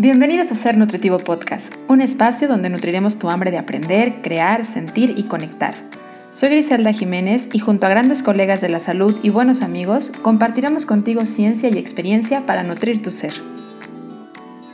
Bienvenidos a Ser Nutritivo Podcast, un espacio donde nutriremos tu hambre de aprender, crear, sentir y conectar. Soy Griselda Jiménez y junto a grandes colegas de la salud y buenos amigos, compartiremos contigo ciencia y experiencia para nutrir tu ser.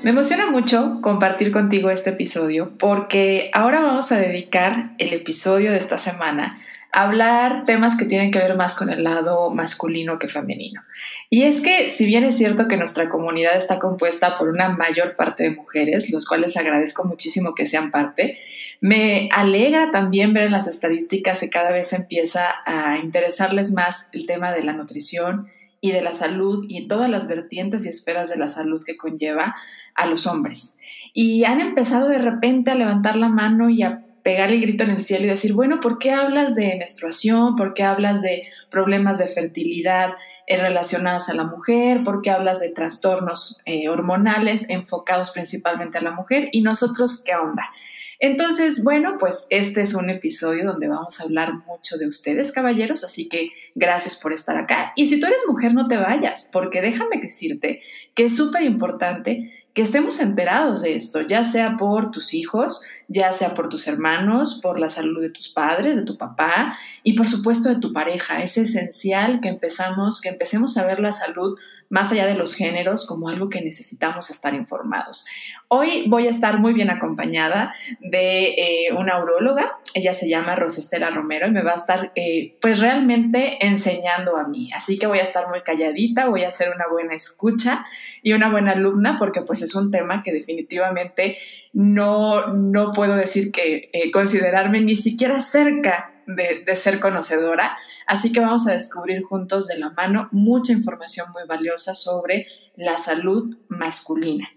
Me emociona mucho compartir contigo este episodio porque ahora vamos a dedicar el episodio de esta semana hablar temas que tienen que ver más con el lado masculino que femenino. Y es que si bien es cierto que nuestra comunidad está compuesta por una mayor parte de mujeres, los cuales agradezco muchísimo que sean parte, me alegra también ver en las estadísticas que cada vez empieza a interesarles más el tema de la nutrición y de la salud y todas las vertientes y esferas de la salud que conlleva a los hombres. Y han empezado de repente a levantar la mano y a pegar el grito en el cielo y decir, bueno, ¿por qué hablas de menstruación? ¿Por qué hablas de problemas de fertilidad eh, relacionados a la mujer? ¿Por qué hablas de trastornos eh, hormonales enfocados principalmente a la mujer? ¿Y nosotros qué onda? Entonces, bueno, pues este es un episodio donde vamos a hablar mucho de ustedes, caballeros, así que gracias por estar acá. Y si tú eres mujer, no te vayas, porque déjame decirte que es súper importante que estemos enterados de esto, ya sea por tus hijos, ya sea por tus hermanos, por la salud de tus padres, de tu papá y por supuesto de tu pareja. Es esencial que empezamos, que empecemos a ver la salud más allá de los géneros como algo que necesitamos estar informados. Hoy voy a estar muy bien acompañada de eh, una urologa, ella se llama Rosestela Romero y me va a estar eh, pues realmente enseñando a mí, así que voy a estar muy calladita, voy a hacer una buena escucha y una buena alumna porque pues es un tema que definitivamente no, no puedo decir que eh, considerarme ni siquiera cerca de, ser conocedora. Así que vamos a descubrir juntos de la mano mucha información muy valiosa sobre la salud masculina.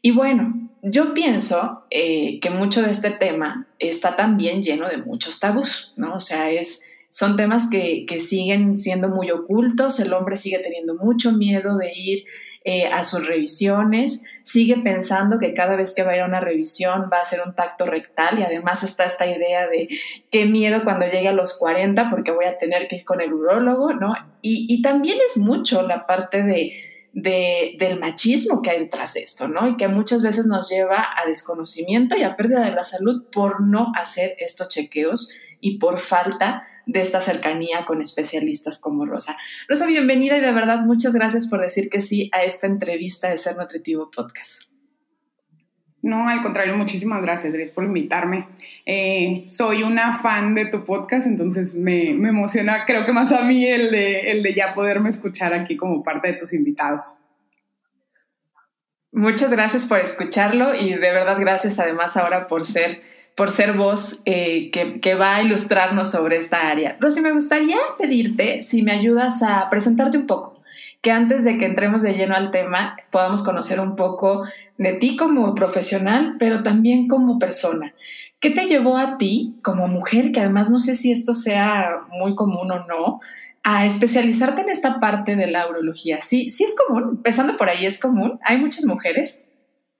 Y bueno, yo pienso eh, que mucho de este tema está también lleno de muchos tabús, ¿no? O sea, es, son temas que, que siguen siendo muy ocultos, el hombre sigue teniendo mucho miedo de ir eh, a sus revisiones, sigue pensando que cada vez que va a ir a una revisión va a ser un tacto rectal y además está esta idea de qué miedo cuando llegue a los 40 porque voy a tener que ir con el urólogo, ¿no? Y, también es mucho la parte de, del machismo que hay detrás de esto, ¿no? Y que muchas veces nos lleva a desconocimiento y a pérdida de la salud por no hacer estos chequeos y por falta de esta cercanía con especialistas como Rosa. Rosa, bienvenida y de verdad muchas gracias por decir que sí a esta entrevista de Ser Nutritivo Podcast. No, al contrario, muchísimas gracias, Dries, por invitarme. Eh, soy una fan de tu podcast, entonces me, emociona, creo que más a mí el de, el de ya poderme escuchar aquí como parte de tus invitados. Muchas gracias por escucharlo y de verdad gracias además ahora por ser por ser voz eh, que, va a ilustrarnos sobre esta área. Rosy, me gustaría pedirte si me ayudas a presentarte un poco, que antes de que entremos de lleno al tema podamos conocer un poco de ti como profesional, pero también como persona. ¿Qué te llevó a ti como mujer, que además no sé si esto sea muy común o no, a especializarte en esta parte de la urología? Sí, sí es común, empezando por ahí es común, hay muchas mujeres.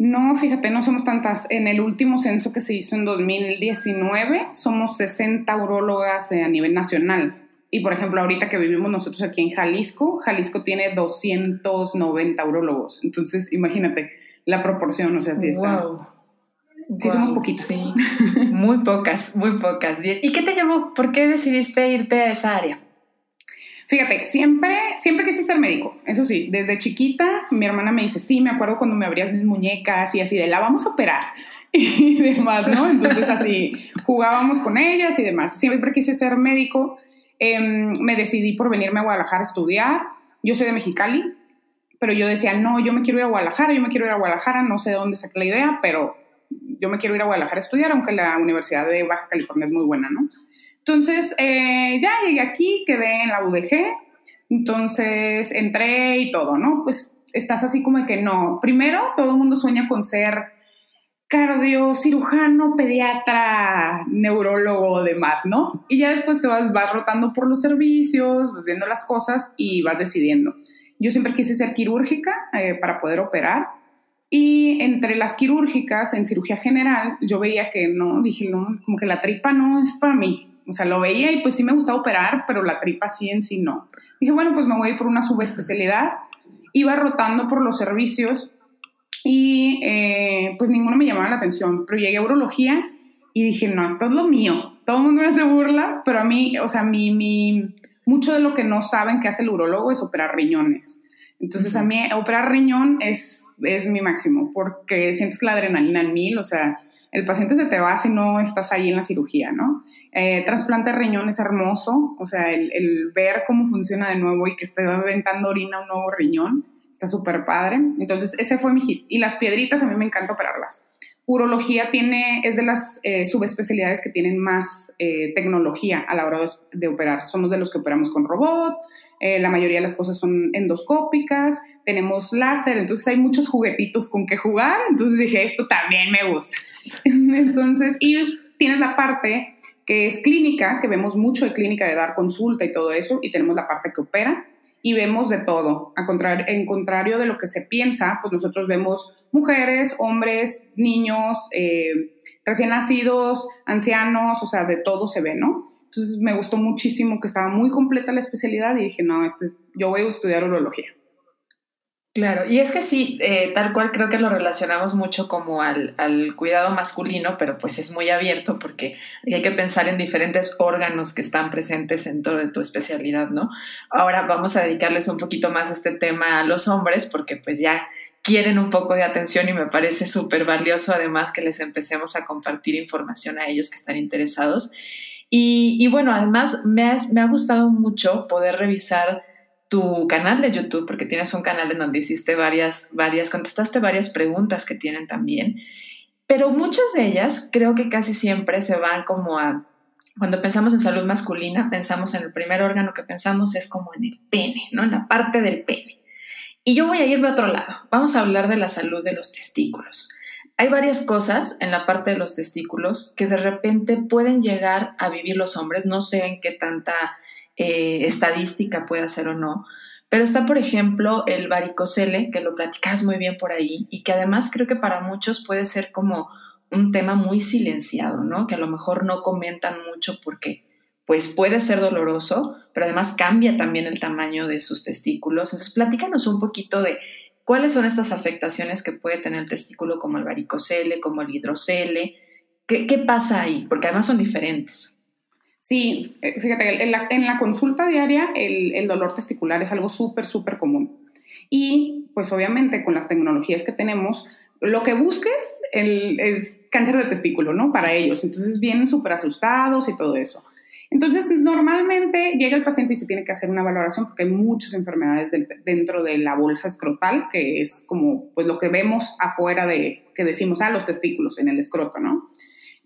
No, fíjate, no somos tantas. En el último censo que se hizo en 2019, somos 60 urólogas a nivel nacional. Y por ejemplo, ahorita que vivimos nosotros aquí en Jalisco, Jalisco tiene 290 urólogos. Entonces, imagínate la proporción, o sea, sí está. Wow. Sí, somos poquitos. Sí. Muy pocas, muy pocas. ¿Y qué te llevó? ¿Por qué decidiste irte a esa área? Fíjate, siempre, siempre quise ser médico. Eso sí, desde chiquita mi hermana me dice, sí, me acuerdo cuando me abrías mis muñecas y así de la vamos a operar y demás, ¿no? Entonces así jugábamos con ellas y demás. Siempre quise ser médico. Em, me decidí por venirme a Guadalajara a estudiar. Yo soy de Mexicali, pero yo decía, no, yo me quiero ir a Guadalajara, yo me quiero ir a Guadalajara, no sé de dónde saqué la idea, pero yo me quiero ir a Guadalajara a estudiar, aunque la Universidad de Baja California es muy buena, ¿no? Entonces, eh, ya llegué aquí, quedé en la UDG, entonces entré y todo, ¿no? Pues estás así como que no. Primero, todo el mundo sueña con ser cardiocirujano, pediatra, neurólogo, demás, ¿no? Y ya después te vas, vas rotando por los servicios, vas viendo las cosas y vas decidiendo. Yo siempre quise ser quirúrgica eh, para poder operar. Y entre las quirúrgicas, en cirugía general, yo veía que no, dije, no, como que la tripa no es para mí. O sea, lo veía y pues sí me gustaba operar, pero la tripa sí en sí no. Dije, bueno, pues me voy por una subespecialidad. Iba rotando por los servicios y eh, pues ninguno me llamaba la atención, pero llegué a urología y dije, no, esto es lo mío. Todo el mundo me hace burla, pero a mí, o sea, mi, mi, mucho de lo que no saben que hace el urólogo es operar riñones. Entonces, a mí operar riñón es, es mi máximo, porque sientes la adrenalina en mil, o sea, el paciente se te va si no estás ahí en la cirugía, ¿no? Eh, trasplante de riñón es hermoso, o sea, el, ver cómo funciona de nuevo y que esté aventando orina un nuevo riñón, está súper padre. Entonces, ese fue mi hit. Y las piedritas a mí me encanta operarlas. Urología tiene, es de las eh, subespecialidades que tienen más eh, tecnología a la hora de, operar. Somos de los que operamos con robot, eh, la mayoría de las cosas son endoscópicas, tenemos láser, entonces hay muchos juguetitos con que jugar, entonces dije, esto también me gusta. entonces, y tienes la parte que es clínica, que vemos mucho de clínica de dar consulta y todo eso, y tenemos la parte que opera, y vemos de todo. En contrario de lo que se piensa, pues nosotros vemos mujeres, hombres, niños, eh, recién nacidos, ancianos, o sea, de todo se ve, ¿no? Entonces me gustó muchísimo que estaba muy completa la especialidad y dije, no, este, yo voy a estudiar urología. Claro, y es que sí, eh, tal cual creo que lo relacionamos mucho como al, al, cuidado masculino, pero pues es muy abierto porque hay que pensar en diferentes órganos que están presentes dentro de tu especialidad, ¿no? Ahora vamos a dedicarles un poquito más a este tema a los hombres porque pues ya quieren un poco de atención y me parece súper valioso además que les empecemos a compartir información a ellos que están interesados. Y, bueno, además me, ha gustado mucho poder revisar tu canal de YouTube, porque tienes un canal en donde hiciste varias, varias, contestaste varias preguntas que tienen también, pero muchas de ellas creo que casi siempre se van como a, cuando pensamos en salud masculina, pensamos en el primer órgano que pensamos es como en el pene, ¿no? En la parte del pene. Y yo voy a ir de otro lado, vamos a hablar de la salud de los testículos. Hay varias cosas en la parte de los testículos que de repente pueden llegar a vivir los hombres, no sé en qué tanta eh, estadística puede ser o no, pero está, por ejemplo, el varicocele, que lo platicas muy bien por ahí y que además creo que para muchos puede ser como un tema muy silenciado, ¿no? Que a lo mejor no comentan mucho porque pues puede ser doloroso, pero además cambia también el tamaño de sus testículos. Entonces, platícanos un poquito de ¿Cuáles son estas afectaciones que puede tener el testículo como el varicocele, como el hidrocele? ¿Qué, qué pasa ahí? Porque además son diferentes. Sí, eh, fíjate, en la, en la consulta diaria el, el, dolor testicular es algo súper, súper común. Y pues obviamente con las tecnologías que tenemos, lo que busques el, es cáncer de testículo, ¿no? Para ellos. Entonces vienen súper asustados y todo eso. Entonces, normalmente llega el paciente y se tiene que hacer una valoración porque hay muchas enfermedades dentro de la bolsa escrotal, que es como pues lo que vemos afuera de, que decimos, ah, los testículos en el escroto, ¿no?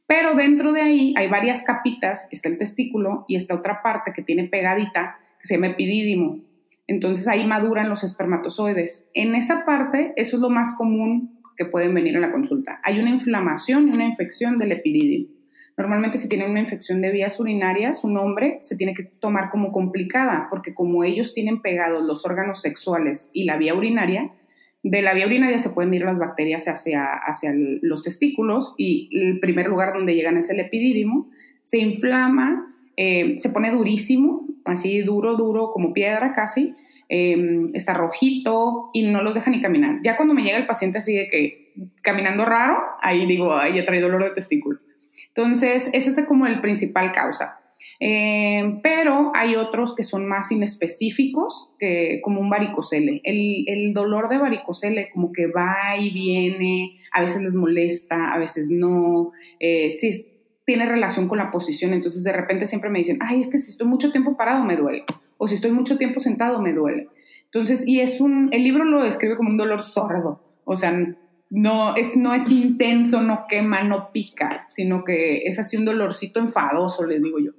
Pero dentro de ahí hay varias capitas, está el testículo y está otra parte que tiene pegadita, que se llama epidídimo. Entonces ahí maduran los espermatozoides. En esa parte, eso es lo más común que pueden venir a la consulta. Hay una inflamación y una infección del epidídimo. Normalmente si tienen una infección de vías urinarias, un hombre se tiene que tomar como complicada, porque como ellos tienen pegados los órganos sexuales y la vía urinaria, de la vía urinaria se pueden ir las bacterias hacia, hacia los testículos y el primer lugar donde llegan es el epidídimo, se inflama, eh, se pone durísimo, así duro, duro, como piedra casi, eh, está rojito y no los deja ni caminar. Ya cuando me llega el paciente así de que caminando raro, ahí digo, ay, ya trae dolor de testículo. Entonces, ese es como el principal causa. Eh, pero hay otros que son más inespecíficos, que, como un varicocele. El, el, dolor de varicocele como que va y viene, a veces les molesta, a veces no. Eh, sí, tiene relación con la posición, entonces de repente siempre me dicen, ay, es que si estoy mucho tiempo parado me duele, o si estoy mucho tiempo sentado me duele. Entonces, y es un, el libro lo describe como un dolor sordo, o sea, no es, no es intenso, no quema, no pica, sino que es así un dolorcito enfadoso, les digo yo.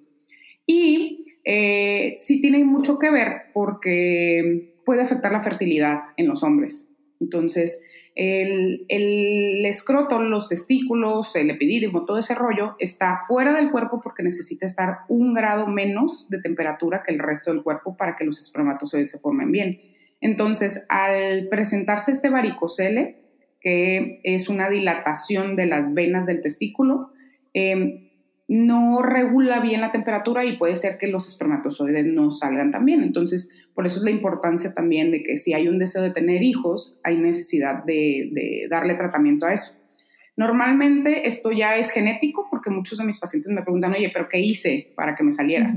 Y eh, sí tiene mucho que ver porque puede afectar la fertilidad en los hombres. Entonces, el, el, escroto, los testículos, el epidídimo, todo ese rollo está fuera del cuerpo porque necesita estar un grado menos de temperatura que el resto del cuerpo para que los espermatozoides se formen bien. Entonces, al presentarse este varicocele, que es una dilatación de las venas del testículo. Em, no regula bien la temperatura y puede ser que los espermatozoides no salgan también. Entonces, por eso es la importancia también de que si hay un deseo de tener hijos, hay necesidad de, darle tratamiento a eso. Normalmente esto ya es genético porque muchos de mis pacientes me preguntan, oye, pero ¿qué hice para que me saliera?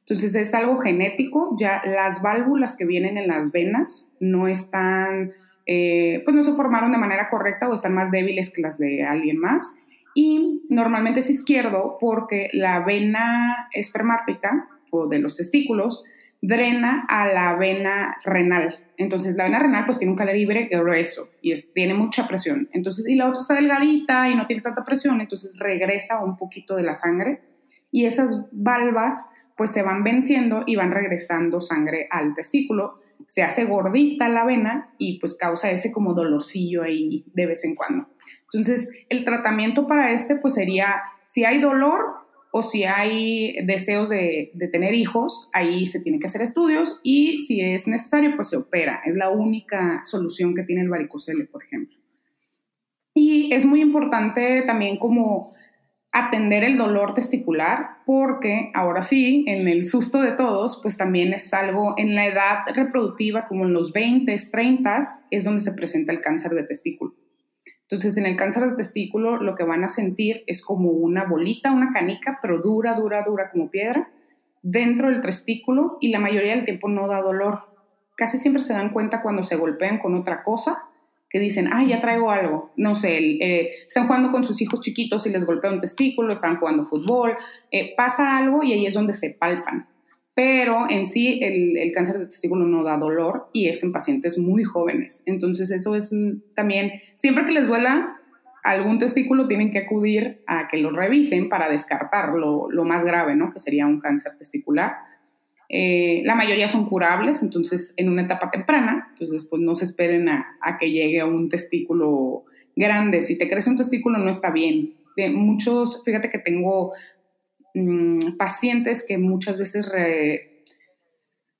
Entonces es algo genético, ya las válvulas que vienen en las venas no están, eh, pues no se formaron de manera correcta o están más débiles que las de alguien más y normalmente es izquierdo porque la vena espermática o de los testículos drena a la vena renal. Entonces la vena renal pues tiene un calibre grueso y tiene mucha presión. Entonces, y la otra está delgadita y no tiene tanta presión, entonces regresa un poquito de la sangre y esas valvas pues se van venciendo y van regresando sangre al testículo. Se hace gordita la vena y pues causa ese como dolorcillo ahí de vez en cuando. Entonces, el tratamiento para este pues sería, si hay dolor o si hay deseos de, tener hijos, ahí se tiene que hacer estudios y si es necesario pues se opera. Es la única solución que tiene el varicocele, por ejemplo. Y es muy importante también como atender el dolor testicular, porque ahora sí, en el susto de todos, pues también es algo en la edad reproductiva, como en los 20, 30, es donde se presenta el cáncer de testículo. Entonces, en el cáncer de testículo lo que van a sentir es como una bolita, una canica, pero dura, dura, dura como piedra, dentro del testículo y la mayoría del tiempo no da dolor. Casi siempre se dan cuenta cuando se golpean con otra cosa, que dicen, ah, ya traigo algo. No sé, eh, están jugando con sus hijos chiquitos y les golpea un testículo, están jugando fútbol, eh, pasa algo y ahí es donde se palpan pero en sí el, cáncer de testículo no da dolor y es en pacientes muy jóvenes. Entonces eso es también, siempre que les duela algún testículo tienen que acudir a que lo revisen para descartar lo, más grave, ¿no? Que sería un cáncer testicular. Eh, la mayoría son curables, entonces en una etapa temprana, entonces pues no se esperen a, que llegue a un testículo grande. Si te crece un testículo no está bien. De muchos, fíjate que tengo Mm, pacientes que muchas veces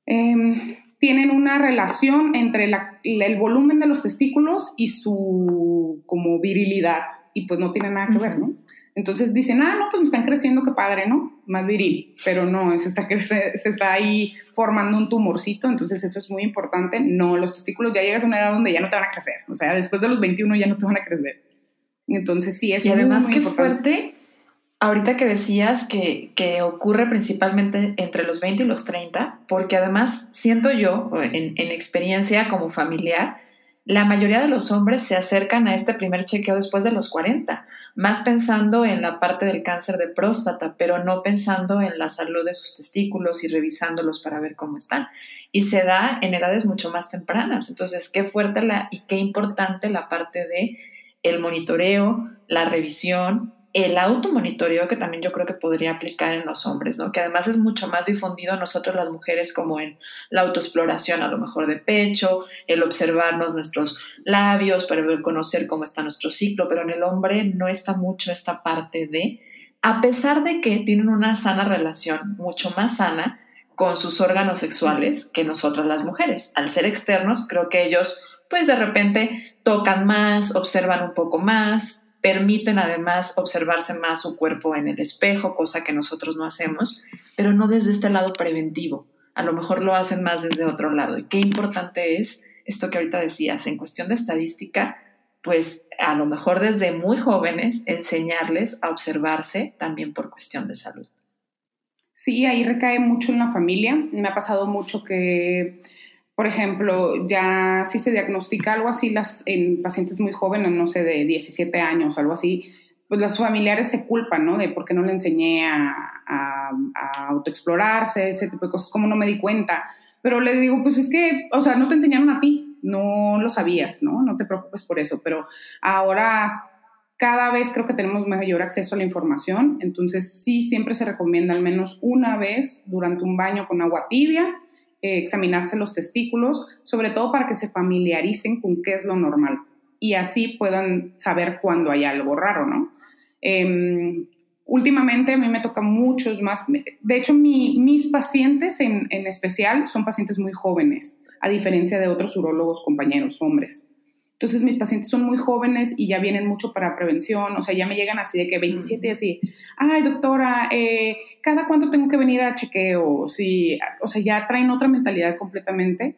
em, tienen una relación entre el volumen de los testículos y su como virilidad y pues no tiene nada que ver, ¿no? Entonces dicen, ah, no, pues me están creciendo, qué padre, ¿no? Más viril, pero no, se está, se, se está ahí formando un tumorcito, entonces eso es muy importante. No, los testículos ya llegas a una edad donde ya no te van a crecer, o sea, después de los 21 ya no te van a crecer. Entonces sí, es y además muy, qué fuerte Ahorita que decías que, ocurre principalmente entre los 20 y los 30, porque además siento yo, en, experiencia como familiar, la mayoría de los hombres se acercan a este primer chequeo después de los 40, más pensando en la parte del cáncer de próstata, pero no pensando en la salud de sus testículos y revisándolos para ver cómo están. Y se da en edades mucho más tempranas. Entonces, qué fuerte la, y qué importante la parte de el monitoreo, la revisión el automonitoreo que también yo creo que podría aplicar en los hombres, ¿no? Que además es mucho más difundido nosotros las mujeres como en la autoexploración a lo mejor de pecho, el observarnos nuestros labios para conocer cómo está nuestro ciclo, pero en el hombre no está mucho esta parte de, a pesar de que tienen una sana relación, mucho más sana con sus órganos sexuales que nosotras las mujeres. Al ser externos, creo que ellos pues de repente tocan más, observan un poco más, permiten además observarse más su cuerpo en el espejo, cosa que nosotros no hacemos, pero no desde este lado preventivo. A lo mejor lo hacen más desde otro lado. Y qué importante es esto que ahorita decías, en cuestión de estadística, pues a lo mejor desde muy jóvenes enseñarles a observarse también por cuestión de salud. Sí, ahí recae mucho en la familia. Me ha pasado mucho que por ejemplo, ya si se diagnostica algo así las, en pacientes muy jóvenes, no sé, de 17 años algo así, pues los familiares se culpan, ¿no? De por qué no le enseñé a, a, a autoexplorarse, ese tipo de cosas, como no me di cuenta. Pero le digo, pues es que, o sea, no te enseñaron a ti, no lo sabías, ¿no? No te preocupes por eso, pero ahora cada vez creo que tenemos mayor acceso a la información, entonces sí, siempre se recomienda al menos una vez durante un baño con agua tibia eh, examinarse los testículos, sobre todo para que se familiaricen con qué es lo normal y así puedan saber cuando hay algo raro, ¿no? Em, últimamente a mí me toca muchos más, de hecho mis pacientes en, especial son pacientes muy jóvenes, a diferencia de otros urólogos compañeros hombres. Entonces mis pacientes son muy jóvenes y ya vienen mucho para prevención, o sea, ya me llegan así de que 27 y así, ay doctora, eh, ¿cada cuánto tengo que venir a chequeo? Sí, o sea, ya traen otra mentalidad completamente,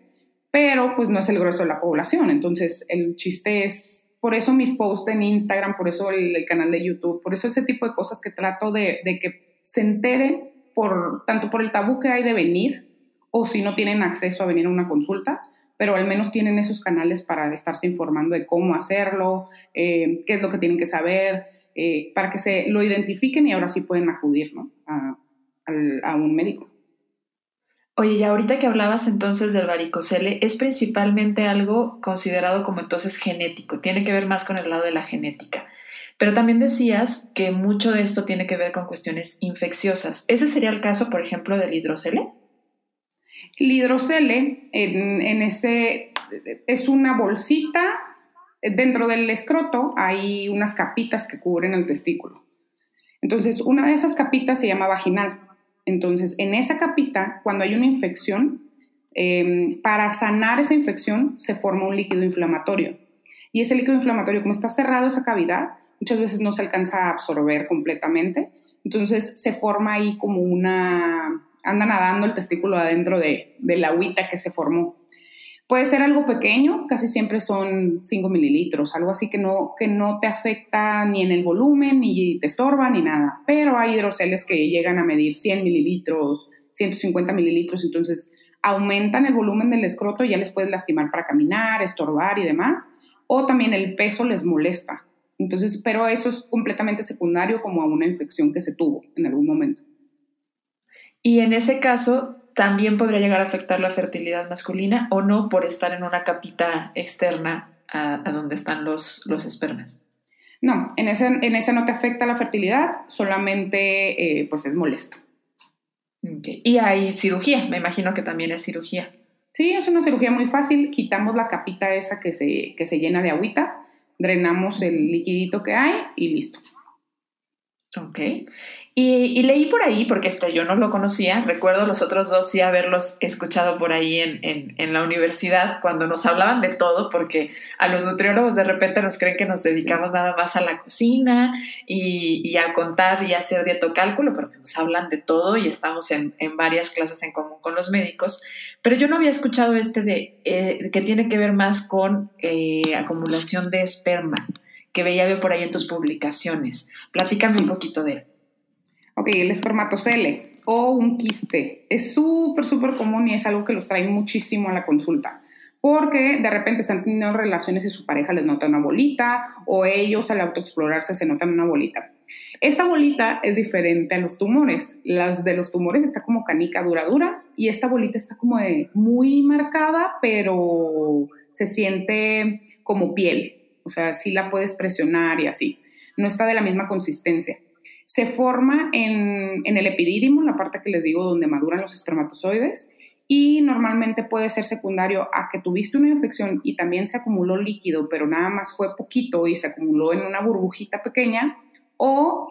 pero pues no es el grueso de la población, entonces el chiste es, por eso mis posts en Instagram, por eso el, canal de YouTube, por eso ese tipo de cosas que trato de, de que se enteren por, tanto por el tabú que hay de venir, o si no tienen acceso a venir a una consulta, pero al menos tienen esos canales para estarse informando de cómo hacerlo, eh, qué es lo que tienen que saber, eh, para que se lo identifiquen y ahora sí pueden acudir a, a, un médico. Oye, y ahorita que hablabas entonces del varicocele, es principalmente algo considerado como entonces genético, tiene que ver más con el lado de la genética. Pero también decías que mucho de esto tiene que ver con cuestiones infecciosas. ¿Ese sería el caso, por ejemplo, del hidrocele? El hidrocele en, ese, es una bolsita, dentro del escroto hay unas capitas que cubren el testículo. Entonces, una de esas capitas se llama vaginal. Entonces, en esa capita, cuando hay una infección, em, para sanar esa infección se forma un líquido inflamatorio. Y ese líquido inflamatorio, como está cerrado esa cavidad, muchas veces no se alcanza a absorber completamente. Entonces se forma ahí como una, anda nadando el testículo adentro de, la agüita que se formó. Puede ser algo pequeño, casi siempre son 5 mililitros, algo así que no, que no te afecta ni en el volumen, ni te estorba, ni nada. Pero hay hidroceles que llegan a medir 100 mililitros, 150 mililitros, entonces aumentan el volumen del escroto y ya les puedes lastimar para caminar, estorbar y demás. O también el peso les molesta. Entonces, pero eso es completamente secundario como a una infección que se tuvo en algún momento. Y en ese caso, también podría llegar a afectar la fertilidad masculina o no por estar en una capita externa a, donde están los, los espermas. No, en ese, en ese no te afecta la fertilidad, solamente eh, pues es molesto. Y hay cirugía, me imagino que también es cirugía. Sí, es una cirugía muy fácil, quitamos la capita esa que se, que se llena de agüita drenamos el liquidito que hay y listo. Ok. Y, leí por ahí, porque este, yo no lo conocía, recuerdo los otros dos sí haberlos escuchado por ahí en, la universidad cuando nos hablaban de todo, porque a los nutriólogos de repente nos creen que nos dedicamos nada más a la cocina y, a contar y a hacer dietocálculo, pero nos hablan de todo y estamos en, varias clases en común con los médicos. Pero yo no había escuchado este de eh, que tiene que ver más con eh, acumulación de esperma, que veía por ahí en tus publicaciones. Platícame un poquito de él. Ok, el espermatocele o un quiste es súper, súper común y es algo que los trae muchísimo a la consulta. Porque de repente están teniendo relaciones y su pareja les nota una bolita o ellos al autoexplorarse se notan una bolita. Esta bolita es diferente a los tumores. Las de los tumores está como canica dura dura y esta bolita está como muy marcada, pero se siente como piel. O sea, sí la puedes presionar y así. No está de la misma consistencia se forma en, el epidídimo, la parte que les digo donde maduran los espermatozoides, y normalmente puede ser secundario a que tuviste una infección y también se acumuló líquido, pero nada más fue poquito y se acumuló en una burbujita pequeña, o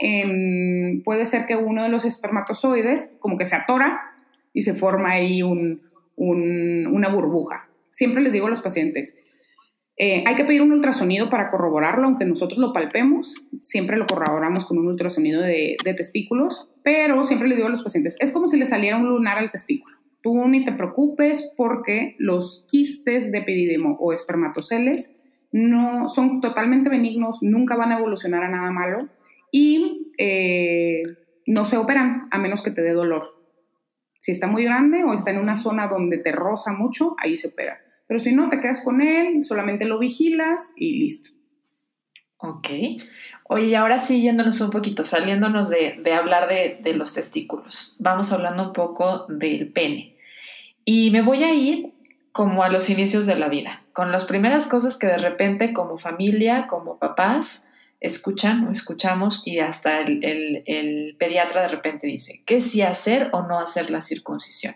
puede ser que uno de los espermatozoides como que se atora y se forma ahí una burbuja. Siempre les digo a los pacientes, eh, hay que pedir un ultrasonido para corroborarlo, aunque nosotros lo palpemos, siempre lo corroboramos con un ultrasonido de, testículos, pero siempre le digo a los pacientes, es como si le saliera un lunar al testículo. Tú ni te preocupes porque los quistes de epididimo o espermatoceles no son totalmente benignos, nunca van a evolucionar a nada malo y eh, no se operan a menos que te dé dolor. Si está muy grande o está en una zona donde te roza mucho, ahí se opera. Pero si no, te quedas con él, solamente lo vigilas y listo. Ok. Oye, ahora sí, yéndonos un poquito, saliéndonos de, hablar de, los testículos, vamos hablando un poco del pene. Y me voy a ir como a los inicios de la vida, con las primeras cosas que de repente como familia, como papás, escuchan o escuchamos y hasta el, el, pediatra de repente dice, ¿qué sí hacer o no hacer la circuncisión?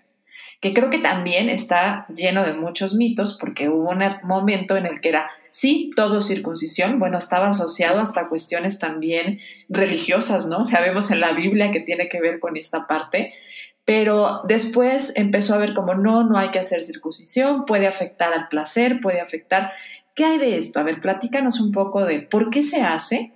Que creo que también está lleno de muchos mitos, porque hubo un momento en el que era, sí, todo circuncisión, bueno, estaba asociado hasta cuestiones también religiosas, ¿no? Sabemos en la Biblia que tiene que ver con esta parte, pero después empezó a ver como no, no hay que hacer circuncisión, puede afectar al placer, puede afectar. ¿Qué hay de esto? A ver, platícanos un poco de por qué se hace,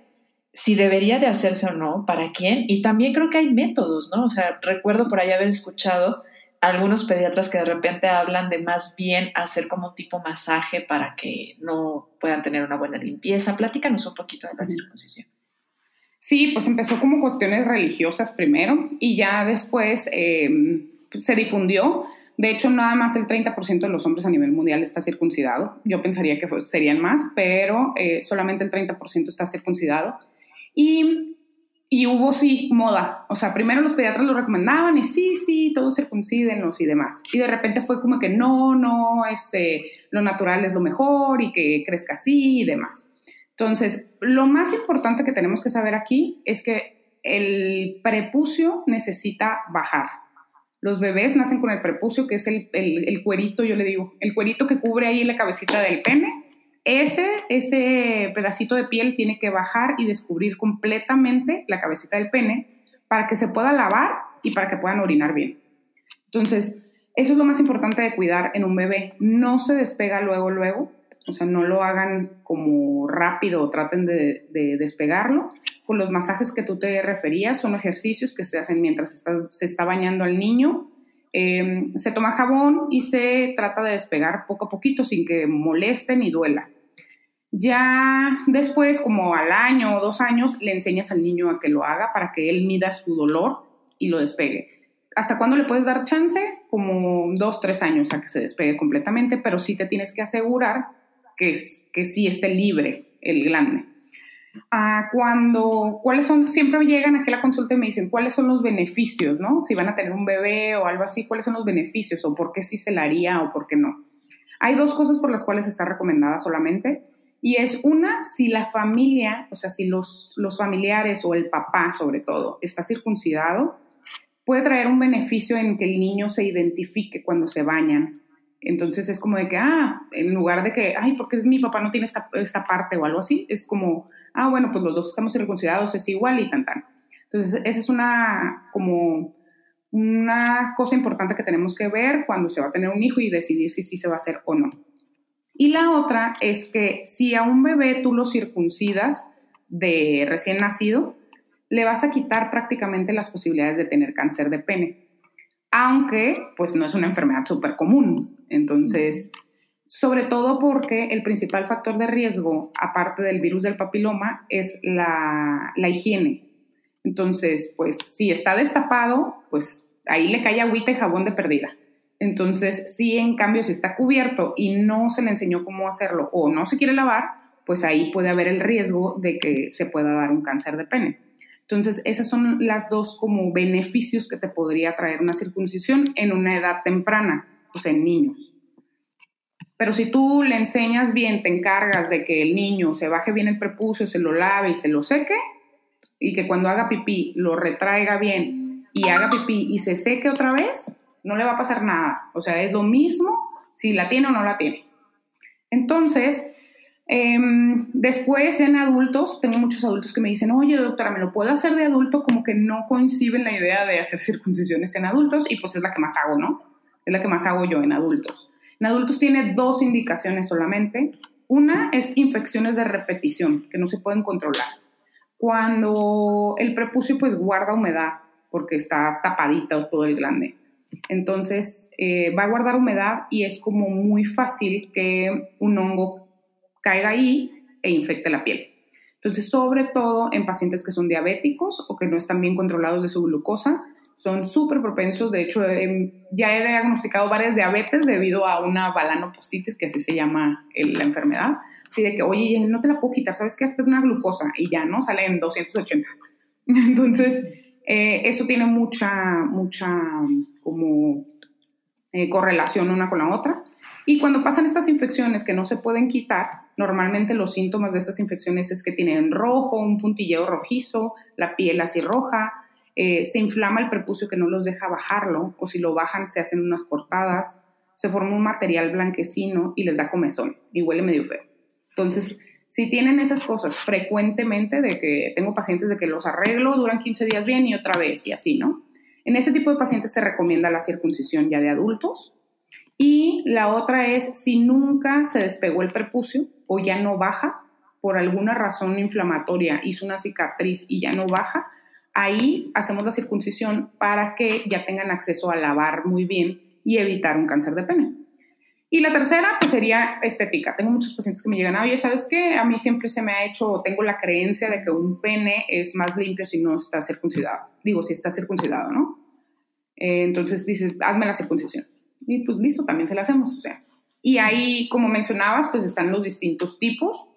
si debería de hacerse o no, para quién, y también creo que hay métodos, ¿no? O sea, recuerdo por ahí haber escuchado algunos pediatras que de repente hablan de más bien hacer como tipo masaje para que no puedan tener una buena limpieza. Platícanos un poquito de la circuncisión. Sí, pues empezó como cuestiones religiosas primero y ya después em, se difundió. De hecho, nada más el 30% de los hombres a nivel mundial está circuncidado. Yo pensaría que serían más, pero eh, solamente el 30% está circuncidado. Y, y, hubo, sí, moda. O sea, primero los pediatras lo recomendaban y sí, sí, todos circuncídenlos y demás. Y de repente fue como que no, no, este, lo natural es lo mejor y que crezca así y demás. Entonces, lo más importante que tenemos que saber aquí es que el prepucio necesita bajar. Los bebés nacen con el prepucio, que es el, cuerito, yo le digo, el cuerito que cubre ahí la cabecita del pene. Ese, ese pedacito de piel tiene que bajar y descubrir completamente la cabecita del pene para que se pueda lavar y para que puedan orinar bien. Entonces, eso es lo más importante de cuidar en un bebé. No se despega luego, luego o sea, no lo hagan como rápido traten de, despegarlo. Con los masajes que tú te referías, son ejercicios que se hacen mientras se está bañando al niño. Em, se toma jabón y se trata de despegar poco a poquito sin que moleste ni duela. Ya después, como al año o dos años, le enseñas al niño a que lo haga para que él mida su dolor y lo despegue. ¿Hasta cuándo le puedes dar chance? Como dos, tres años a que se despegue completamente, pero sí te tienes que asegurar que, es, que sí esté libre el glande. Ah, cuando, ¿cuáles son? Siempre llegan aquí a la consulta y me dicen, ¿cuáles son los beneficios, no? Si van a tener un bebé o algo así, ¿cuáles son los beneficios? O por qué sí se la haría o por qué no. Hay dos cosas por las cuales está recomendada solamente. Y es una, si la familia, o sea, si los, los familiares o el papá sobre todo está circuncidado, puede traer un beneficio en que el niño se identifique cuando se bañan entonces es como de que, ah, en lugar de que, ay, ¿por qué mi papá no tiene esta, esta parte o algo así? Es como, ah, bueno, pues los dos estamos circuncidados, es igual y tan tan. Entonces esa es una, como, una cosa importante que tenemos que ver cuando se va a tener un hijo y decidir si sí se va a hacer o no. Y la otra es que si a un bebé tú lo circuncidas de recién nacido, le vas a quitar prácticamente las posibilidades de tener cáncer de pene aunque pues no es una enfermedad súper común. Entonces, sobre todo porque el principal factor de riesgo, aparte del virus del papiloma, es la, higiene. Entonces, pues si está destapado, pues ahí le cae agüita y jabón de perdida. Entonces, si en cambio, si está cubierto y no se le enseñó cómo hacerlo o no se quiere lavar, pues ahí puede haber el riesgo de que se pueda dar un cáncer de pene. Entonces, esas son las dos como beneficios que te podría traer una circuncisión en una edad temprana, o sea, en niños. Pero si tú le enseñas bien, te encargas de que el niño se baje bien el prepucio, se lo lave y se lo seque, y que cuando haga pipí lo retraiga bien y haga pipí y se seque otra vez, no le va a pasar nada. O sea, es lo mismo si la tiene o no la tiene. Entonces, Em, después, en adultos, tengo muchos adultos que me dicen, oye, doctora, ¿me lo puedo hacer de adulto? Como que no coinciden la idea de hacer circuncisiones en adultos y pues es la que más hago, ¿no? Es la que más hago yo en adultos. En adultos tiene dos indicaciones solamente. Una es infecciones de repetición, que no se pueden controlar. Cuando el prepucio pues guarda humedad, porque está tapadita todo el glande. Entonces eh, va a guardar humedad y es como muy fácil que un hongo caiga ahí e infecte la piel. Entonces, sobre todo en pacientes que son diabéticos o que no están bien controlados de su glucosa, son súper propensos. De hecho, ya he diagnosticado varias diabetes debido a una balanopostitis, que así se llama la enfermedad. Así de que, oye, no te la puedo quitar, ¿sabes qué? Hasta una glucosa y ya, ¿no? Sale en 280. Entonces, eh, eso tiene mucha, mucha como eh, correlación una con la otra. Y cuando pasan estas infecciones que no se pueden quitar, normalmente los síntomas de estas infecciones es que tienen rojo, un puntilleo rojizo, la piel así roja, eh, se inflama el prepucio que no los deja bajarlo, o si lo bajan se hacen unas cortadas, se forma un material blanquecino y les da comezón y huele medio feo. Entonces, si tienen esas cosas frecuentemente, de que tengo pacientes de que los arreglo, duran 15 días bien y otra vez y así, ¿no? En ese tipo de pacientes se recomienda la circuncisión ya de adultos. Y la otra es si nunca se despegó el prepucio o ya no baja, por alguna razón inflamatoria hizo una cicatriz y ya no baja, ahí hacemos la circuncisión para que ya tengan acceso a lavar muy bien y evitar un cáncer de pene. Y la tercera, pues sería estética. Tengo muchos pacientes que me llegan, oye, ¿sabes qué? A mí siempre se me ha hecho, tengo la creencia de que un pene es más limpio si no está circuncidado. Digo, si está circuncidado, ¿no? Eh, entonces dices, hazme la circuncisión. Y pues listo, también se la hacemos, o sea. Y ahí, como mencionabas, pues están los distintos tipos.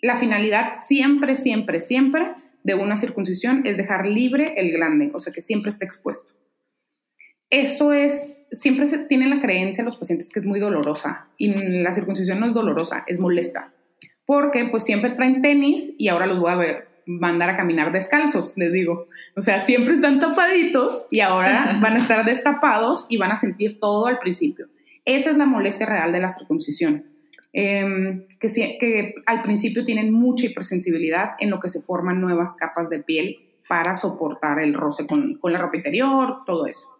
La finalidad siempre, siempre, siempre de una circuncisión es dejar libre el glande, o sea, que siempre esté expuesto. Eso es, siempre se tiene la creencia los pacientes que es muy dolorosa y la circuncisión no es dolorosa, es molesta, porque pues siempre traen tenis y ahora los voy a ver, mandar a caminar descalzos, les digo. O sea, siempre están tapaditos y ahora van a estar destapados y van a sentir todo al principio. Esa es la molestia real de la circuncisión. Em, que, que al principio tienen mucha hipersensibilidad en lo que se forman nuevas capas de piel para soportar el roce con, con la ropa interior, todo eso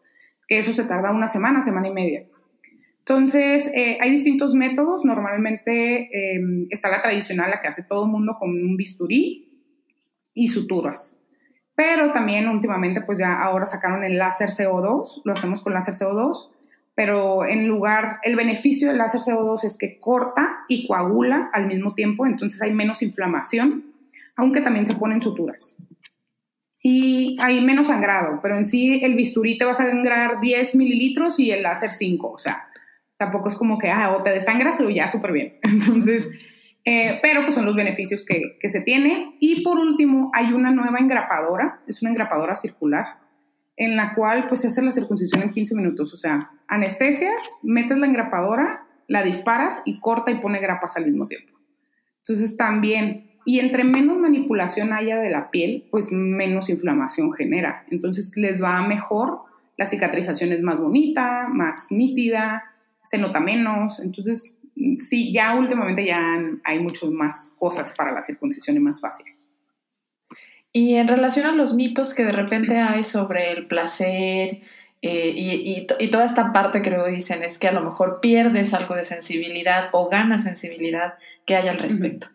que eso se tarda una semana, semana y media. Entonces, eh, hay distintos métodos. Normalmente em, está la tradicional, la que hace todo el mundo con un bisturí y suturas. Pero también últimamente, pues ya ahora sacaron el láser CO2, lo hacemos con láser CO2, pero en lugar, el beneficio del láser CO2 es que corta y coagula al mismo tiempo, entonces hay menos inflamación, aunque también se ponen suturas y hay menos sangrado, pero en sí el bisturí te va a sangrar 10 mililitros y el láser 5, o sea, tampoco es como que, ah, o te desangras o ya súper bien. Entonces, eh, pero pues son los beneficios que, que se tiene. Y por último, hay una nueva engrapadora, es una engrapadora circular, en la cual pues se hace la circuncisión en 15 minutos, o sea, anestesias, metes la engrapadora, la disparas y corta y pone grapas al mismo tiempo. Entonces también y entre menos manipulación haya de la piel, pues menos inflamación genera. Entonces les va mejor, la cicatrización es más bonita, más nítida, se nota menos. Entonces, sí, ya últimamente ya hay muchas más cosas para la circuncisión y más fácil. Y en relación a los mitos que de repente hay sobre el placer eh, y, y, toda esta parte que luego dicen es que a lo mejor pierdes algo de sensibilidad o ganas sensibilidad, ¿qué hay al respecto?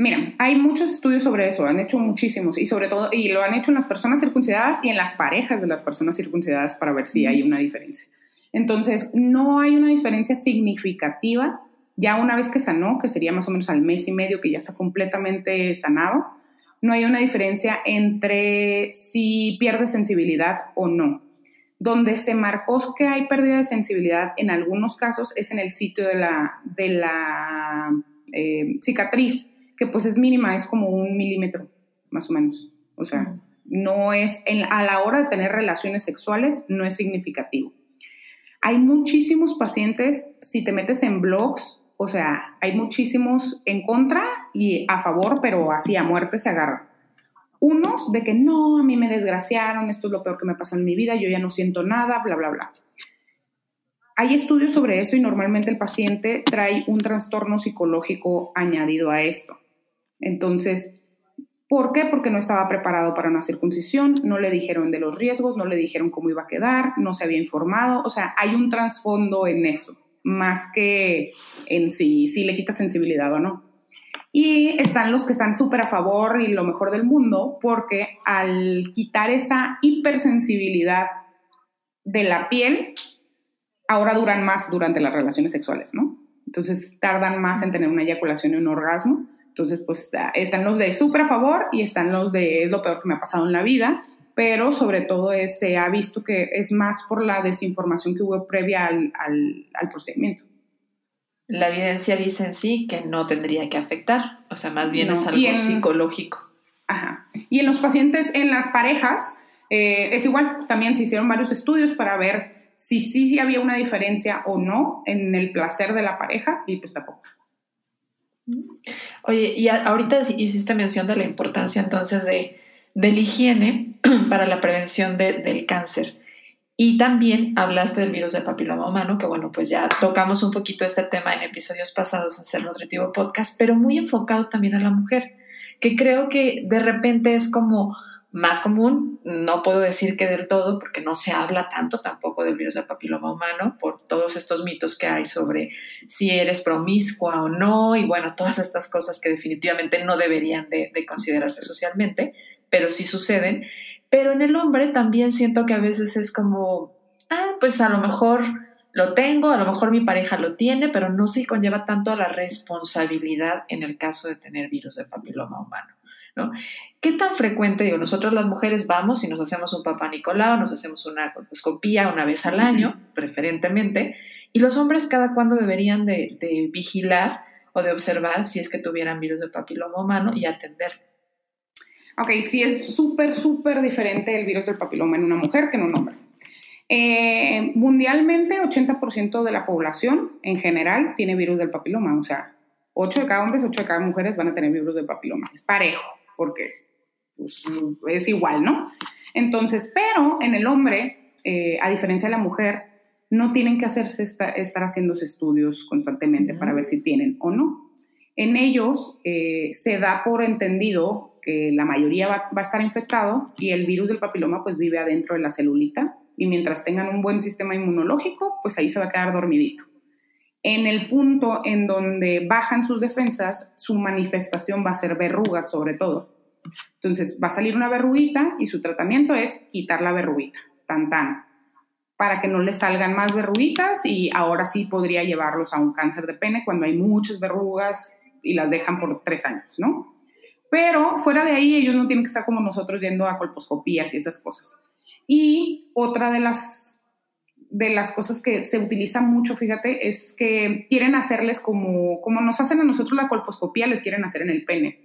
Mira, hay muchos estudios sobre eso, han hecho muchísimos y sobre todo, y lo han hecho en las personas circuncidadas y en las parejas de las personas circuncidadas para ver si hay una diferencia. Entonces, no hay una diferencia significativa ya una vez que sanó, que sería más o menos al mes y medio que ya está completamente sanado, no hay una diferencia entre si pierde sensibilidad o no. Donde se marcó que hay pérdida de sensibilidad en algunos casos es en el sitio de la, de la eh, cicatriz que pues es mínima, es como un milímetro, más o menos. O sea, no es, a la hora de tener relaciones sexuales, no es significativo. Hay muchísimos pacientes, si te metes en blogs, o sea, hay muchísimos en contra y a favor, pero así a muerte se agarran. Unos de que no, a mí me desgraciaron, esto es lo peor que me pasó en mi vida, yo ya no siento nada, bla, bla, bla. Hay estudios sobre eso y normalmente el paciente trae un trastorno psicológico añadido a esto. Entonces, ¿por qué? Porque no estaba preparado para una circuncisión, no le dijeron de los riesgos, no le dijeron cómo iba a quedar, no se había informado, o sea, hay un trasfondo en eso, más que en si, si le quita sensibilidad o no. Y están los que están súper a favor y lo mejor del mundo, porque al quitar esa hipersensibilidad de la piel, ahora duran más durante las relaciones sexuales, ¿no? Entonces tardan más en tener una eyaculación y un orgasmo. Entonces, pues están los de súper a favor y están los de es lo peor que me ha pasado en la vida, pero sobre todo se ha visto que es más por la desinformación que hubo previa al, al, procedimiento. La evidencia dice en sí que no tendría que afectar, o sea, más bien es algo psicológico. Ajá. Y en los pacientes, en las parejas, eh, es igual, también se hicieron varios estudios para ver si sí había una diferencia o no en el placer de la pareja y pues tampoco. Oye, y ahorita hiciste mención de la importancia entonces de, la higiene para la prevención del cáncer. Y también hablaste del virus de papiloma humano, que bueno, pues ya tocamos un poquito este tema en episodios pasados en Ser Nutritivo Podcast, pero muy enfocado también a la mujer, que creo que de repente es como más común, no puedo decir que del todo, porque no se habla tanto tampoco del virus del papiloma humano por todos estos mitos que hay sobre si eres promiscua o no, y bueno, todas estas cosas que definitivamente no deberían de, considerarse socialmente, pero sí suceden. Pero en el hombre también siento que a veces es como, ah, pues a lo mejor lo tengo, a lo mejor mi pareja lo tiene, pero no se conlleva tanto a la responsabilidad en el caso de tener virus del papiloma humano. ¿No? ¿Qué tan frecuente, digo, nosotros las mujeres vamos y nos hacemos un papá Nicolau, nos hacemos una colposcopía una vez al año, preferentemente, y los hombres cada cuándo deberían de, vigilar o de observar si es que tuvieran virus de papiloma humano y atender? Ok, sí es súper, súper diferente el virus del papiloma en una mujer que en un hombre. Eh, mundialmente, 80% de la población en general tiene virus del papiloma, o sea, 8 de cada hombres, 8 de cada mujeres van a tener virus del papiloma. Es parejo porque pues, es igual, ¿no? Entonces, pero en el hombre, eh, a diferencia de la mujer, no tienen que hacerse estar haciéndose estudios constantemente para ver si tienen o no. En ellos eh, se da por entendido que la mayoría va, va, a estar infectado y el virus del papiloma pues vive adentro de la celulita y mientras tengan un buen sistema inmunológico, pues ahí se va a quedar dormidito. En el punto en donde bajan sus defensas, su manifestación va a ser verrugas sobre todo. Entonces va a salir una verruguita y su tratamiento es quitar la verruguita, tan tan, para que no le salgan más verruguitas y ahora sí podría llevarlos a un cáncer de pene cuando hay muchas verrugas y las dejan por tres años, ¿no? Pero fuera de ahí ellos no tienen que estar como nosotros yendo a colposcopías y esas cosas. Y otra de las de las cosas que se utilizan mucho, fíjate, es que quieren hacerles como, como nos hacen a nosotros la colposcopía, les quieren hacer en el pene.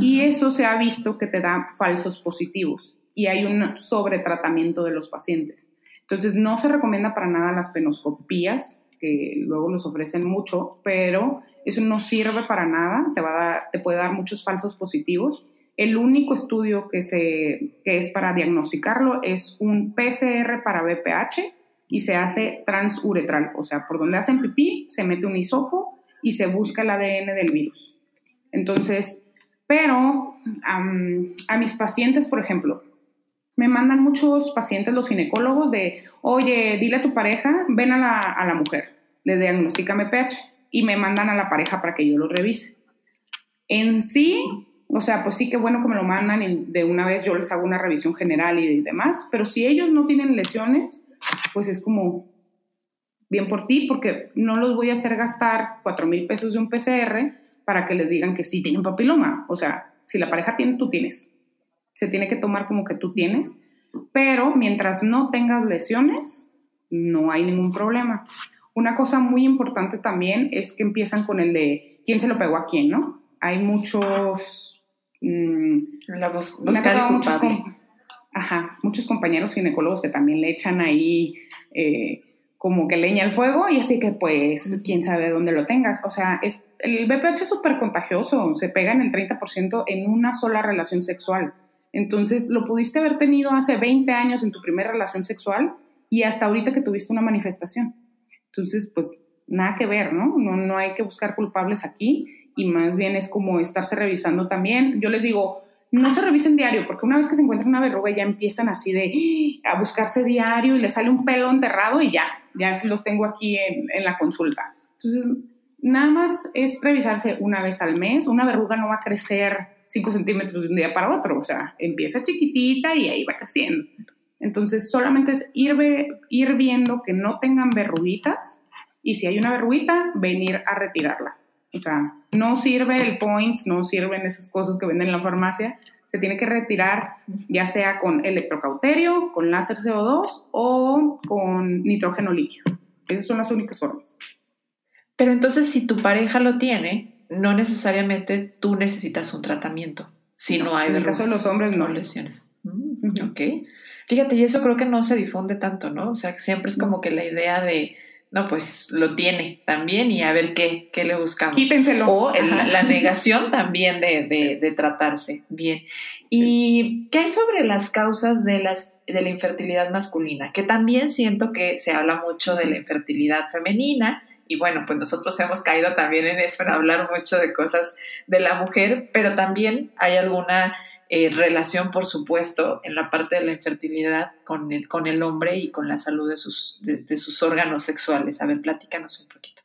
Y eso se ha visto que te da falsos positivos y hay un sobretratamiento de los pacientes. Entonces, no se recomienda para nada las penoscopías, que luego los ofrecen mucho, pero eso no sirve para nada, te, va a te puede dar muchos falsos positivos. El único estudio que, se, que es para diagnosticarlo es un PCR para BPH, y se hace transuretral, o sea, por donde hacen pipí se mete un hisopo y se busca el ADN del virus. Entonces, pero a mis pacientes, por ejemplo, me mandan muchos pacientes los ginecólogos de, oye, dile a tu pareja, ven a la, a la mujer, le diagnostícame pH y me mandan a la pareja para que yo lo revise. En sí, o sea, pues sí que bueno que me lo mandan y de una vez yo les hago una revisión general y demás, pero si ellos no tienen lesiones, pues es como bien por ti, porque no los voy a hacer gastar cuatro mil pesos de un PCR para que les digan que sí tienen papiloma. O sea, si la pareja tiene, tú tienes. Se tiene que tomar como que tú tienes, pero mientras no tengas lesiones, no hay ningún problema. Una cosa muy importante también es que empiezan con el de quién se lo pegó a quién, ¿no? Hay muchos... Mmm, la Ajá, muchos compañeros ginecólogos que también le echan ahí eh, como que leña al fuego y así que pues quién sabe dónde lo tengas. O sea, es, el BPH es súper contagioso, se pega en el 30% en una sola relación sexual. Entonces, lo pudiste haber tenido hace 20 años en tu primera relación sexual y hasta ahorita que tuviste una manifestación. Entonces, pues nada que ver, ¿no? No, no hay que buscar culpables aquí y más bien es como estarse revisando también. Yo les digo, no se revisen diario, porque una vez que se encuentra una verruga ya empiezan así de a buscarse diario y le sale un pelo enterrado y ya, ya los tengo aquí en, en la consulta. Entonces, nada más es revisarse una vez al mes. Una verruga no va a crecer 5 centímetros de un día para otro, o sea, empieza chiquitita y ahí va creciendo. Entonces, solamente es ir, ir viendo que no tengan verruguitas y si hay una verruguita, venir a retirarla. O sea, no sirve el points, no sirven esas cosas que venden en la farmacia. Se tiene que retirar ya sea con electrocauterio, con láser CO2 o con nitrógeno líquido. Esas son las únicas formas. Pero entonces, si tu pareja lo tiene, no necesariamente tú necesitas un tratamiento. Si no, hay En el caso de los hombres, no. lesiones. Mm, ok. Fíjate, y eso creo que no se difunde tanto, ¿no? O sea, siempre es como que la idea de no, pues lo tiene también y a ver qué, qué le buscamos. Quítenselo. O la negación también de, tratarse bien. ¿Y qué hay sobre las causas de, las, de la infertilidad masculina? Que también siento que se habla mucho de la infertilidad femenina y bueno, pues nosotros hemos caído también en eso, en hablar mucho de cosas de la mujer, pero también hay alguna eh, relación, por supuesto, en la parte de la infertilidad con el, con el hombre y con la salud de sus, de, sus órganos sexuales. A ver, platícanos un poquito.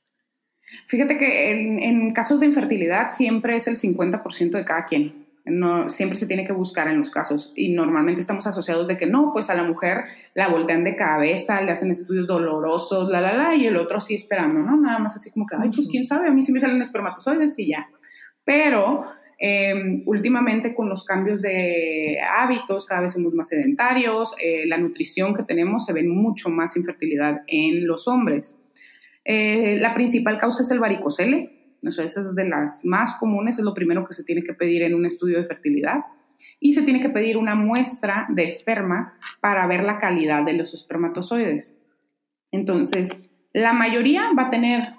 Fíjate que en, en casos de infertilidad siempre es el 50% de cada quien no, siempre se tiene que buscar en los casos y normalmente estamos asociados de que no, pues a la mujer la voltean de cabeza, le hacen estudios dolorosos, la, la, la, y el otro sí esperando, ¿no? Nada más así como que, ay, pues quién sabe, a mí sí me salen espermatozoides y ya. Pero em, últimamente con los cambios de hábitos, cada vez somos más sedentarios, eh, la nutrición que tenemos se ve mucho más infertilidad en los hombres. Eh, la principal causa es el varicocele, esa es de las más comunes, es lo primero que se tiene que pedir en un estudio de fertilidad. Y se tiene que pedir una muestra de esperma para ver la calidad de los espermatozoides. Entonces, la mayoría va a tener,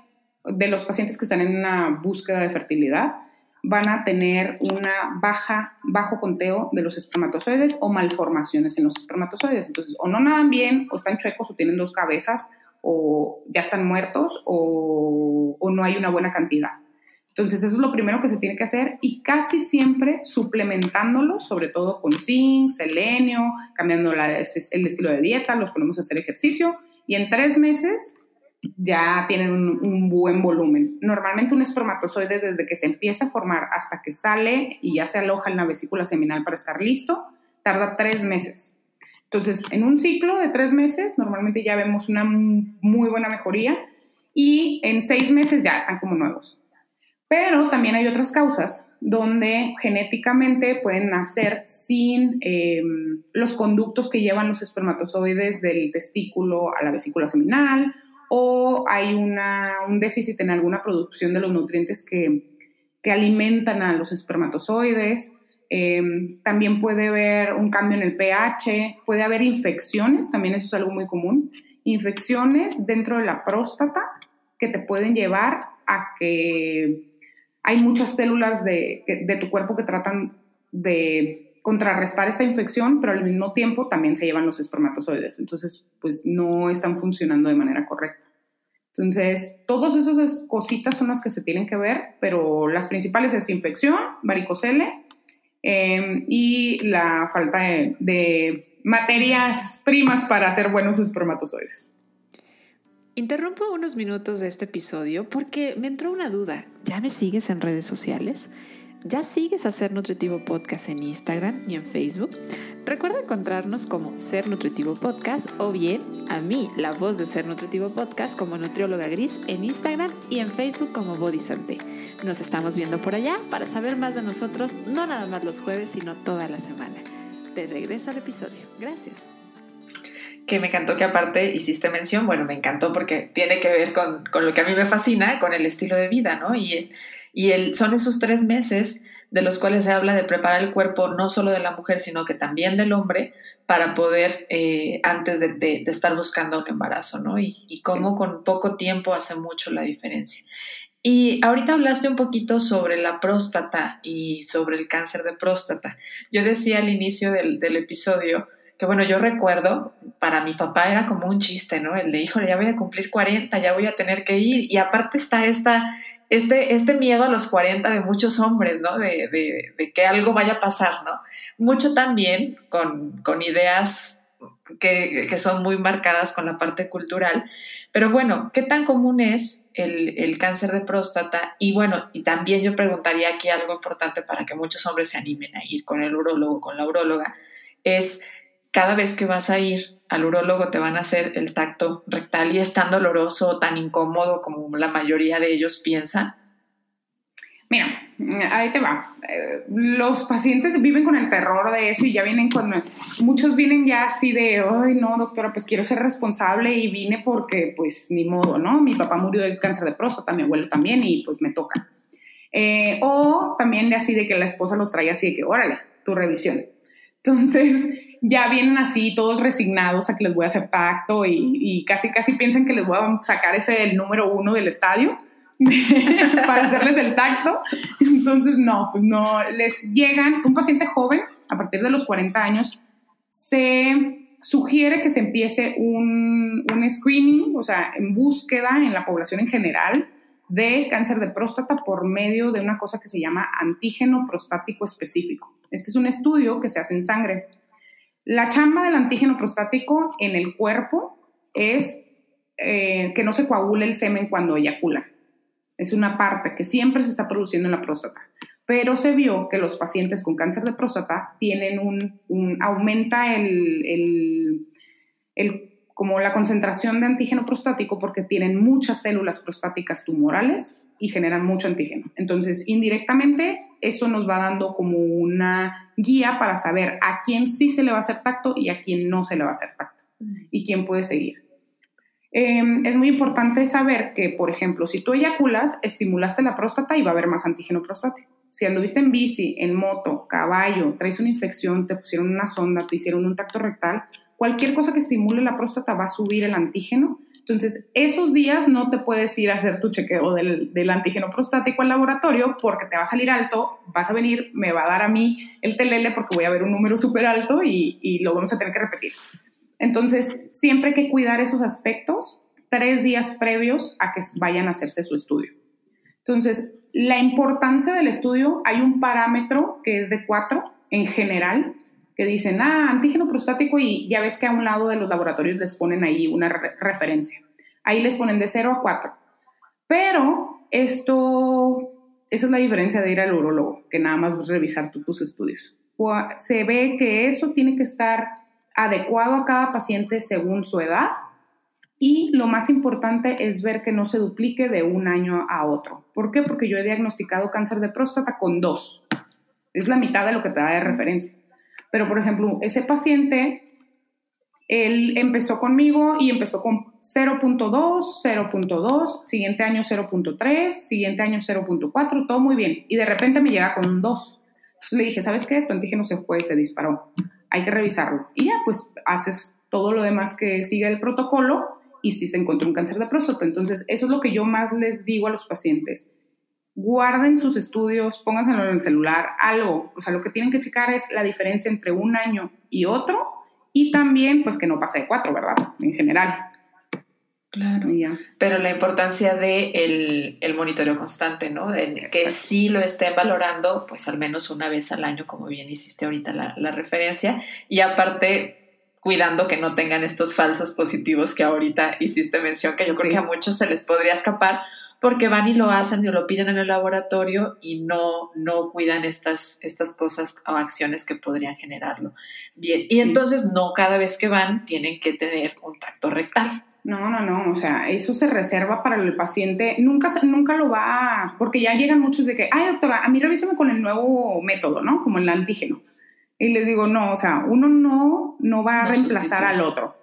de los pacientes que están en una búsqueda de fertilidad, van a tener una baja, bajo conteo de los espermatozoides o malformaciones en los espermatozoides. Entonces, o no nadan bien, o están chuecos, o tienen dos cabezas, o ya están muertos o, no hay una buena cantidad. Entonces, eso es lo primero que se tiene que hacer y casi siempre suplementándolo, sobre todo con zinc, selenio, cambiando el estilo de dieta, los ponemos a hacer ejercicio y en tres meses ya tienen un, buen volumen. Normalmente un espermatozoide desde que se empieza a formar hasta que sale y ya se aloja en la vesícula seminal para estar listo, tarda tres meses. Entonces, en un ciclo de tres meses, normalmente ya vemos una muy buena mejoría y en seis meses ya están como nuevos. Pero también hay otras causas donde genéticamente pueden nacer sin em, los conductos que llevan los espermatozoides del testículo a la vesícula seminal o hay un déficit en alguna producción de los nutrientes que, que alimentan a los espermatozoides. Em, también puede haber un cambio en el pH, puede haber infecciones, también eso es algo muy común, infecciones dentro de la próstata que te pueden llevar a que hay muchas células de, de tu cuerpo que tratan de contrarrestar esta infección, pero al mismo tiempo también se llevan los espermatozoides. Entonces, pues no están funcionando de manera correcta. Entonces, todas esas cositas son las que se tienen que ver, pero las principales es infección, varicocele, Em, y la falta de, materias primas para hacer buenos espermatozoides. Interrumpo unos minutos de este episodio porque me entró una duda. ¿Ya me sigues en redes sociales? ¿Ya sigues a Ser Nutritivo Podcast en Instagram y en Facebook? Recuerda encontrarnos como Ser Nutritivo Podcast o bien a mí, la voz de Ser Nutritivo Podcast, como Nutrióloga Gris en Instagram y en Facebook como Body nos estamos viendo por allá para saber más de nosotros, no nada más los jueves, sino toda la semana. De regreso al episodio. Gracias. Que me encantó que aparte hiciste mención, bueno, me encantó porque tiene que ver con, lo que a mí me fascina, con el estilo de vida, ¿no? Y, y el, son esos tres meses de los cuales se habla de preparar el cuerpo no solo de la mujer, sino que también del hombre para poder, eh, antes de, estar buscando un embarazo, ¿no? Y, y cómo con poco tiempo hace mucho la diferencia. Y ahorita hablaste un poquito sobre la próstata y sobre el cáncer de próstata. Yo decía al inicio del, episodio que, bueno, yo recuerdo, para mi papá era como un chiste, ¿no? El de, híjole, ya voy a cumplir 40, ya voy a tener que ir. Y aparte está esta, este, este miedo a los 40 de muchos hombres, ¿no? De, de, que algo vaya a pasar, ¿no? Mucho también con, con ideas que, que, son muy marcadas con la parte cultural, pero bueno, ¿qué tan común es el, cáncer de próstata? Y bueno, y también yo preguntaría aquí algo importante para que muchos hombres se animen a ir con el urólogo, con la uróloga, es cada vez que vas a ir al urólogo te van a hacer el tacto rectal y es tan doloroso o tan incómodo como la mayoría de ellos piensan. Mira, ahí te va. Eh, los pacientes viven con el terror de eso y ya vienen con... Muchos vienen ya así de, ay, no, doctora, pues quiero ser responsable y vine porque, pues, ni modo, ¿no? Mi papá murió de cáncer de próstata, mi abuelo también y pues me toca. Eh, o también de así de que la esposa los trae así de que, órale, tu revisión. Entonces, ya vienen así todos resignados a que les voy a hacer tacto y, casi, casi piensan que les voy a sacar ese el número uno del estadio para hacerles el tacto. Entonces, no, pues no, les llegan, un paciente joven, a partir de los 40 años, se sugiere que se empiece un, un screening, o sea, en búsqueda en la población en general, de cáncer de próstata por medio de una cosa que se llama antígeno prostático específico. Este es un estudio que se hace en sangre. La chamba del antígeno prostático en el cuerpo es eh, que no se coagule el semen cuando eyacula. Es una parte que siempre se está produciendo en la próstata. Pero se vio que los pacientes con cáncer de próstata tienen un, aumenta el, como la concentración de antígeno prostático porque tienen muchas células prostáticas tumorales y generan mucho antígeno. Entonces, indirectamente, eso nos va dando como una guía para saber a quién sí se le va a hacer tacto y a quién no se le va a hacer tacto y quién puede seguir. Em, es muy importante saber que, por ejemplo, si tú eyaculas, estimulaste la próstata y va a haber más antígeno prostático. Si anduviste en bici, en moto, caballo, traes una infección, te pusieron una sonda, te hicieron un tacto rectal, cualquier cosa que estimule la próstata va a subir el antígeno. Entonces, esos días no te puedes ir a hacer tu chequeo del, antígeno prostático al laboratorio porque te va a salir alto, vas a venir, me va a dar a mí el telele porque voy a ver un número súper alto y, y lo vamos a tener que repetir. Entonces, siempre hay que cuidar esos aspectos tres días previos a que vayan a hacerse su estudio. Entonces, la importancia del estudio, hay un parámetro que es de cuatro en general, que dicen, ah, antígeno prostático y ya ves que a un lado de los laboratorios les ponen ahí una referencia. Ahí les ponen de 0 a 4. Pero esto, esa es la diferencia de ir al urólogo, que nada más revisar tus estudios. Se ve que eso tiene que estar adecuado a cada paciente según su edad y lo más importante es ver que no se duplique de un año a otro. ¿Por qué? Porque yo he diagnosticado cáncer de próstata con dos. Es la mitad de lo que te da de referencia. Pero, por ejemplo, ese paciente, él empezó conmigo y empezó con 0.2, 0.2, siguiente año 0.3, siguiente año 0.4, todo muy bien. Y de repente me llega con un 2. Entonces le dije, ¿sabes qué? Tu antígeno se fue, se disparó hay que revisarlo. Y ya, pues haces todo lo demás que sigue el protocolo y si se encontró un cáncer de próstata. Entonces, eso es lo que yo más les digo a los pacientes. Guarden sus estudios, pónganselo en el celular, algo. O sea, lo que tienen que checar es la diferencia entre un año y otro y también, pues, que no pase de cuatro, ¿verdad? En general. Claro. Pero la importancia de el, monitoreo constante, ¿no? De que sí lo estén valorando, pues al menos una vez al año, como bien hiciste ahorita la, referencia. Y aparte, cuidando que no tengan estos falsos positivos que ahorita hiciste mención, que yo creo que a muchos se les podría escapar, porque van y lo hacen y lo piden en el laboratorio y no, no cuidan estas, estas cosas o acciones que podrían generarlo. Bien, y entonces no cada vez que van tienen que tener contacto rectal. No, no, no, o sea, eso se reserva para el paciente, nunca, nunca lo va, porque ya llegan muchos de que, ay doctora, a mí revísame con el nuevo método, ¿no? Como el antígeno. Y les digo, no, o sea, uno no, no va a reemplazar al otro.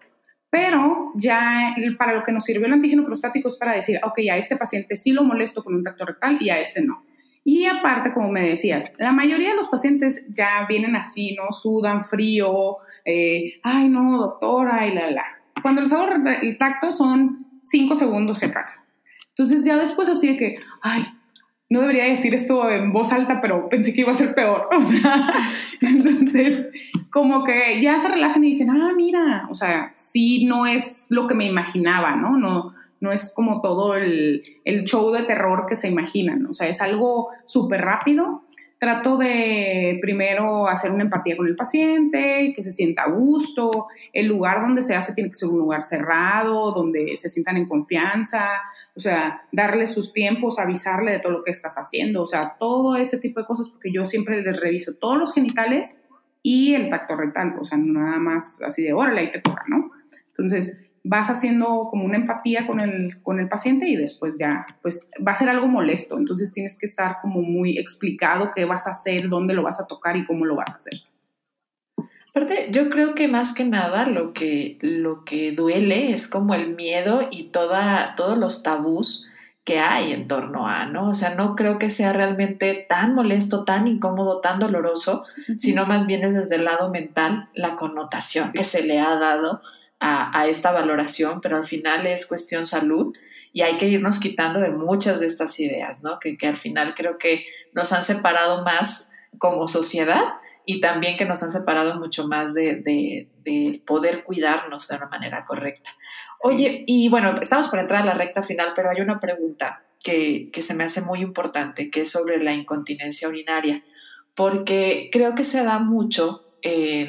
Pero ya para lo que nos sirvió el antígeno prostático es para decir, ok, a este paciente sí lo molesto con un tacto rectal y a este no. Y aparte, como me decías, la mayoría de los pacientes ya vienen así, ¿no? Sudan frío, eh, ay no, doctora, y la, la cuando les hago el tacto son cinco segundos si acaso. Entonces ya después así de que, ay, no debería decir esto en voz alta, pero pensé que iba a ser peor. O sea, entonces como que ya se relajan y dicen, ah, mira, o sea, sí no es lo que me imaginaba, ¿no? No, no es como todo el, el show de terror que se imaginan. O sea, es algo súper rápido trato de primero hacer una empatía con el paciente, que se sienta a gusto, el lugar donde se hace tiene que ser un lugar cerrado, donde se sientan en confianza, o sea, darle sus tiempos, avisarle de todo lo que estás haciendo, o sea, todo ese tipo de cosas, porque yo siempre les reviso todos los genitales y el tacto rectal, o sea, nada más así de, órale, ahí te toca, ¿no? Entonces, vas haciendo como una empatía con el, con el paciente y después ya, pues va a ser algo molesto, entonces tienes que estar como muy explicado qué vas a hacer, dónde lo vas a tocar y cómo lo vas a hacer. Aparte, yo creo que más que nada lo que, lo que duele es como el miedo y toda, todos los tabús que hay en torno a, ¿no? O sea, no creo que sea realmente tan molesto, tan incómodo, tan doloroso, sino más bien es desde el lado mental la connotación que se le ha dado a, esta valoración, pero al final es cuestión salud y hay que irnos quitando de muchas de estas ideas, ¿no? Que, al final creo que nos han separado más como sociedad y también que nos han separado mucho más de, poder cuidarnos de una manera correcta. Oye, y bueno, estamos por entrar a la recta final, pero hay una pregunta. que, que se me hace muy importante, que es sobre la incontinencia urinaria, porque creo que se da mucho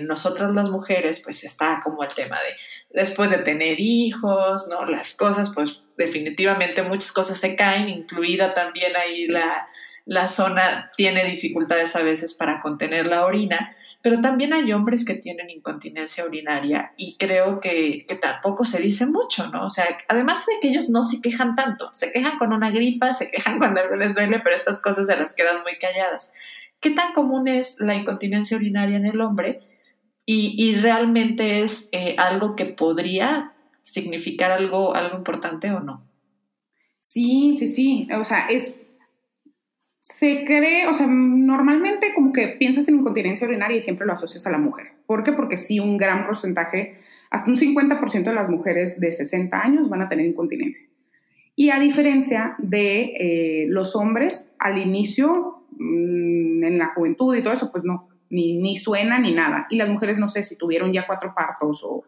nosotras las mujeres, pues está como el tema de después de tener hijos, ¿no? Las cosas, pues definitivamente muchas cosas se caen, incluida también ahí la, la zona tiene dificultades a veces para contener la orina, pero también hay hombres que tienen incontinencia urinaria y creo que, que, tampoco se dice mucho, ¿no? O sea, además de que ellos no se quejan tanto, se quejan con una gripa, se quejan cuando algo les duele, pero estas cosas se las quedan muy calladas. ¿Qué tan común es la incontinencia urinaria en el hombre? Y, realmente es eh, algo que podría significar algo, algo importante o no. Sí, sí, sí. O sea, es. Se cree, o sea, normalmente como que piensas en incontinencia urinaria y siempre lo asocias a la mujer. ¿Por qué? Porque sí, un gran porcentaje, hasta un 50% de las mujeres de 60 años van a tener incontinencia. Y a diferencia de eh, los hombres, al inicio, mm, en la juventud y todo eso, pues no, ni, ni suena ni nada. Y las mujeres, no sé si tuvieron ya cuatro partos o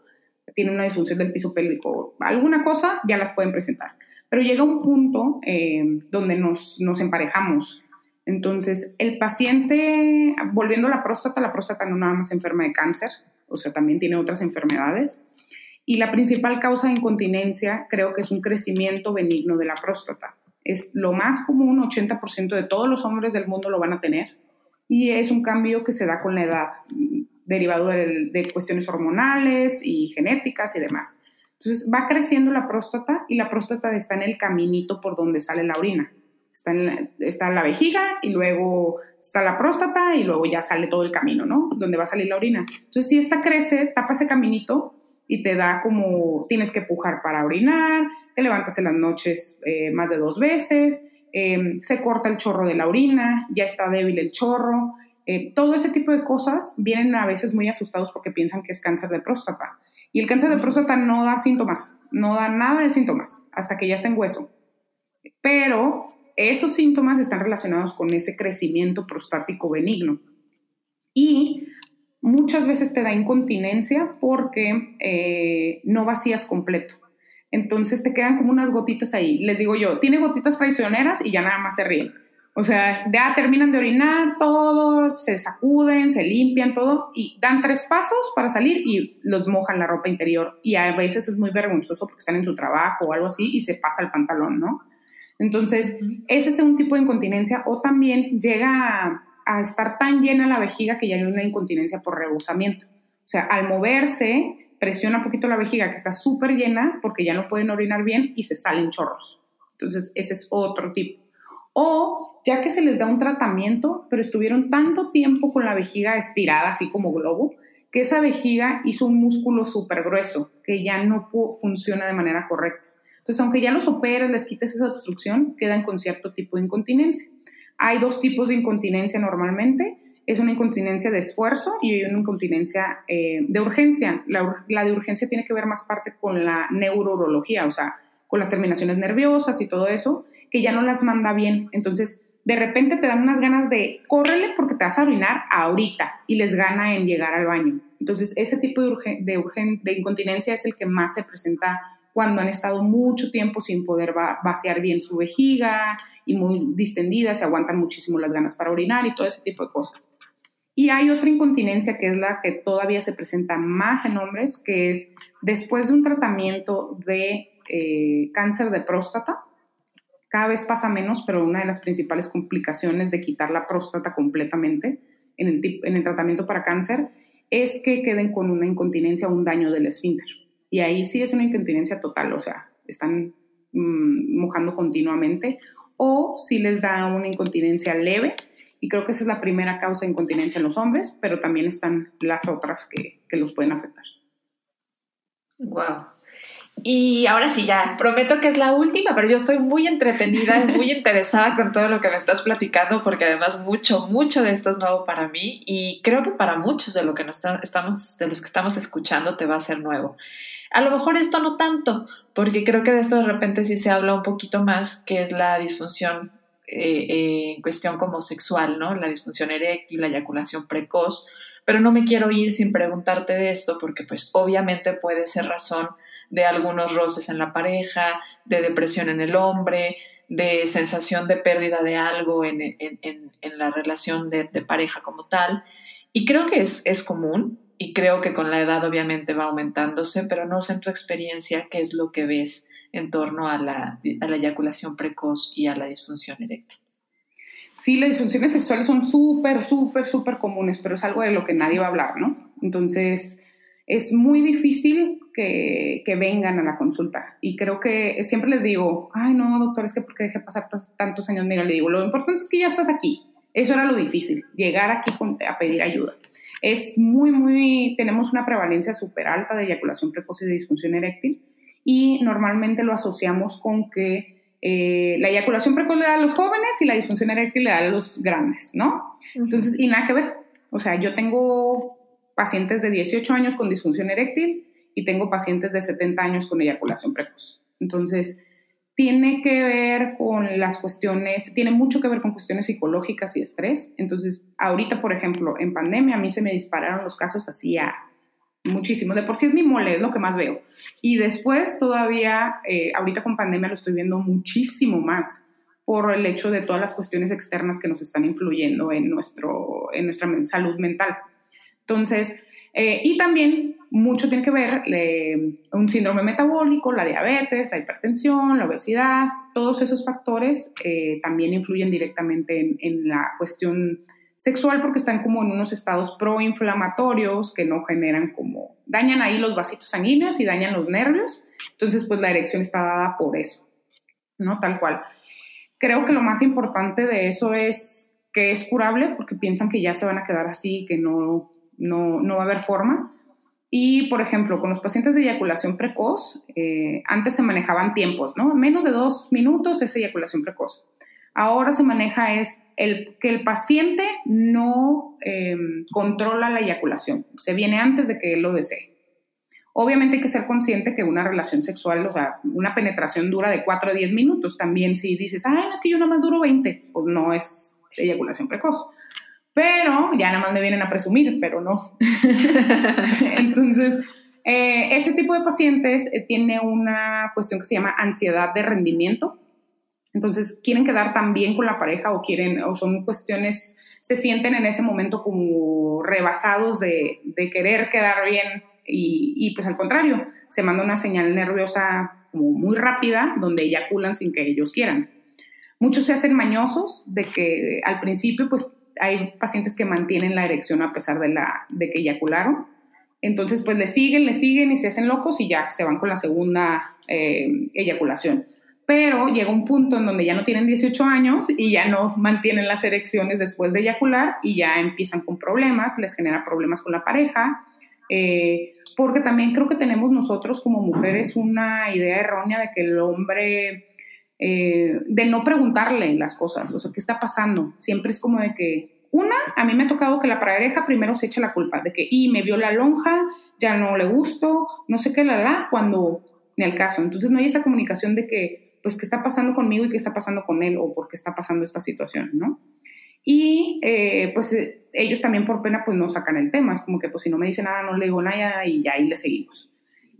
tienen una disfunción del piso pélvico, alguna cosa, ya las pueden presentar. Pero llega un punto eh, donde nos, nos emparejamos. Entonces, el paciente, volviendo a la próstata, la próstata no nada más enferma de cáncer, o sea, también tiene otras enfermedades. Y la principal causa de incontinencia creo que es un crecimiento benigno de la próstata. Es lo más común, 80% de todos los hombres del mundo lo van a tener y es un cambio que se da con la edad, derivado de, cuestiones hormonales y genéticas y demás. Entonces va creciendo la próstata y la próstata está en el caminito por donde sale la orina. Está en la, está la vejiga y luego está la próstata y luego ya sale todo el camino, ¿no? Donde va a salir la orina. Entonces si esta crece, tapa ese caminito y te da como tienes que pujar para orinar, te levantas en las noches eh, más de dos veces, Em, se corta el chorro de la orina, ya está débil el chorro. Eh, todo ese tipo de cosas vienen a veces muy asustados porque piensan que es cáncer de próstata. Y el cáncer de próstata no da síntomas, no da nada de síntomas hasta que ya está en hueso. Pero esos síntomas están relacionados con ese crecimiento prostático benigno. Y muchas veces te da incontinencia porque eh, no vacías completo. Entonces te quedan como unas gotitas ahí. Les digo yo, tiene gotitas traicioneras y ya nada más se ríen. O sea, ya terminan de orinar todo, se sacuden, se limpian todo y dan tres pasos para salir y los mojan la ropa interior. Y a veces es muy vergonzoso porque están en su trabajo o algo así y se pasa el pantalón, ¿no? Entonces, ese es un tipo de incontinencia o también llega a, estar tan llena la vejiga que ya hay una incontinencia por rebosamiento. O sea, al moverse, presiona un poquito la vejiga que está súper llena porque ya no pueden orinar bien y se salen chorros. Entonces, ese es otro tipo. O ya que se les da un tratamiento, pero estuvieron tanto tiempo con la vejiga estirada, así como globo, que esa vejiga hizo un músculo súper grueso que ya no funciona de manera correcta. Entonces, aunque ya los operes, les quites esa obstrucción, quedan con cierto tipo de incontinencia. Hay dos tipos de incontinencia normalmente es una incontinencia de esfuerzo y una incontinencia eh, de urgencia. La, de urgencia tiene que ver más parte con la neurología, o sea, con las terminaciones nerviosas y todo eso, que ya no las manda bien. Entonces, de repente te dan unas ganas de córrele porque te vas a orinar ahorita y les gana en llegar al baño. Entonces, ese tipo de, de, de incontinencia es el que más se presenta cuando han estado mucho tiempo sin poder vaciar bien su vejiga y muy distendidas, se aguantan muchísimo las ganas para orinar y todo ese tipo de cosas. Y hay otra incontinencia que es la que todavía se presenta más en hombres, que es después de un tratamiento de eh, cáncer de próstata, cada vez pasa menos, pero una de las principales complicaciones de quitar la próstata completamente en el, en el tratamiento para cáncer es que queden con una incontinencia o un daño del esfínter. Y ahí sí es una incontinencia total, o sea, están mm, mojando continuamente, o si les da una incontinencia leve, y creo que esa es la primera causa de incontinencia en los hombres, pero también están las otras que, que los pueden afectar. Wow. Y ahora sí, ya, prometo que es la última, pero yo estoy muy entretenida y muy interesada con todo lo que me estás platicando, porque además mucho, mucho de esto es nuevo para mí y creo que para muchos de, lo que nos estamos, de los que estamos escuchando te va a ser nuevo. A lo mejor esto no tanto, porque creo que de esto de repente sí se habla un poquito más, que es la disfunción eh, eh, en cuestión como sexual, ¿no? La disfunción eréctil, la eyaculación precoz, pero no me quiero ir sin preguntarte de esto porque pues obviamente puede ser razón de algunos roces en la pareja, de depresión en el hombre, de sensación de pérdida de algo en, la relación de, pareja como tal. Y creo que es, es común y creo que con la edad obviamente va aumentándose, pero no sé en tu experiencia qué es lo que ves en torno a la, a la eyaculación precoz y a la disfunción eréctil. Sí, las disfunciones sexuales son súper, súper, súper comunes, pero es algo de lo que nadie va a hablar, ¿no? Entonces, es muy difícil que, que, vengan a la consulta. Y creo que siempre les digo, ay, no, doctor, es que porque dejé pasar tantos años, mira, le digo, lo importante es que ya estás aquí. Eso era lo difícil, llegar aquí a pedir ayuda. Es muy, muy, tenemos una prevalencia súper alta de eyaculación precoz y de disfunción eréctil y normalmente lo asociamos con que eh, la eyaculación precoz le da a los jóvenes y la disfunción eréctil le da a los grandes, ¿no? Entonces, y nada que ver. O sea, yo tengo pacientes de 18 años con disfunción eréctil y tengo pacientes de 70 años con eyaculación precoz. Entonces, tiene que ver con las cuestiones, tiene mucho que ver con cuestiones psicológicas y estrés. Entonces, ahorita, por ejemplo, en pandemia a mí se me dispararon los casos así a muchísimo. De por sí es mi mole, es lo que más veo. Y después todavía, eh, ahorita con pandemia lo estoy viendo muchísimo más por el hecho de todas las cuestiones externas que nos están influyendo en, nuestro, en nuestra salud mental. Entonces, eh, y también mucho tiene que ver un síndrome metabólico, la diabetes, la hipertensión, la obesidad, todos esos factores eh, también influyen directamente en, la cuestión sexual porque están como en unos estados proinflamatorios que no generan como, dañan ahí los vasitos sanguíneos y dañan los nervios, entonces pues la erección está dada por eso, ¿no? Tal cual. Creo que lo más importante de eso es que es curable porque piensan que ya se van a quedar así, que no, no, no va a haber forma. Y, por ejemplo, con los pacientes de eyaculación precoz, eh, antes se manejaban tiempos, ¿no? Menos de dos minutos es eyaculación precoz. Ahora se maneja es el, que el paciente no em, controla la eyaculación, se viene antes de que él lo desee. Obviamente hay que ser consciente que una relación sexual, o sea, una penetración dura de 4 a 10 minutos. También si dices, ay, no es que yo nada más duro 20, pues no es eyaculación precoz pero ya nada más me vienen a presumir, pero no. Entonces, eh, ese tipo de pacientes eh, tiene una cuestión que se llama ansiedad de rendimiento. Entonces, quieren quedar tan bien con la pareja o quieren, o son cuestiones, se sienten en ese momento como rebasados de, de querer quedar bien y, y, pues al contrario, se manda una señal nerviosa como muy rápida donde eyaculan sin que ellos quieran. Muchos se hacen mañosos de que al principio pues hay pacientes que mantienen la erección a pesar de, la, de que eyacularon. Entonces, pues le siguen, le siguen y se hacen locos y ya se van con la segunda eh, eyaculación. Pero llega un punto en donde ya no tienen 18 años y ya no mantienen las erecciones después de eyacular y ya empiezan con problemas, les genera problemas con la pareja. Eh, porque también creo que tenemos nosotros como mujeres una idea errónea de que el hombre eh, de no preguntarle las cosas, o sea, ¿qué está pasando? Siempre es como de que, una, a mí me ha tocado que la pareja primero se echa la culpa de que, y me vio la lonja, ya no le gusto, no sé qué, la, la, cuando ni el caso. Entonces no hay esa comunicación de que, pues, ¿qué está pasando conmigo y qué está pasando con él o por qué está pasando esta situación, ¿no? Y eh, pues ellos también por pena pues no sacan el tema, es como que pues si no me dice nada no le digo nada y ahí le seguimos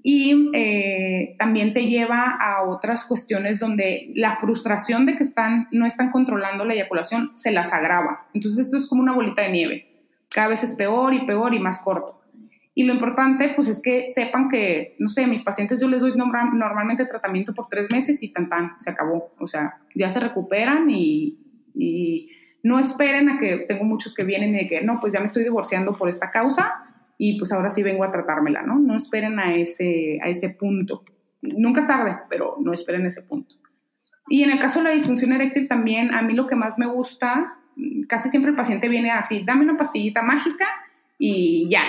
y eh, también te lleva a otras cuestiones donde la frustración de que están, no están controlando la eyaculación se las agrava. Entonces esto es como una bolita de nieve. Cada vez es peor y peor y más corto. Y lo importante, pues, es que sepan que, no sé, mis pacientes yo les doy normalmente tratamiento por tres meses y tan tan, se acabó. O sea, ya se recuperan y, y no esperen a que, tengo muchos que vienen y de que, no, pues ya me estoy divorciando por esta causa, y pues ahora sí vengo a tratármela, ¿no? No esperen a ese, a ese punto. Nunca es tarde, pero no esperen ese punto. Y en el caso de la disfunción eréctil también, a mí lo que más me gusta, casi siempre el paciente viene así, dame una pastillita mágica y ya,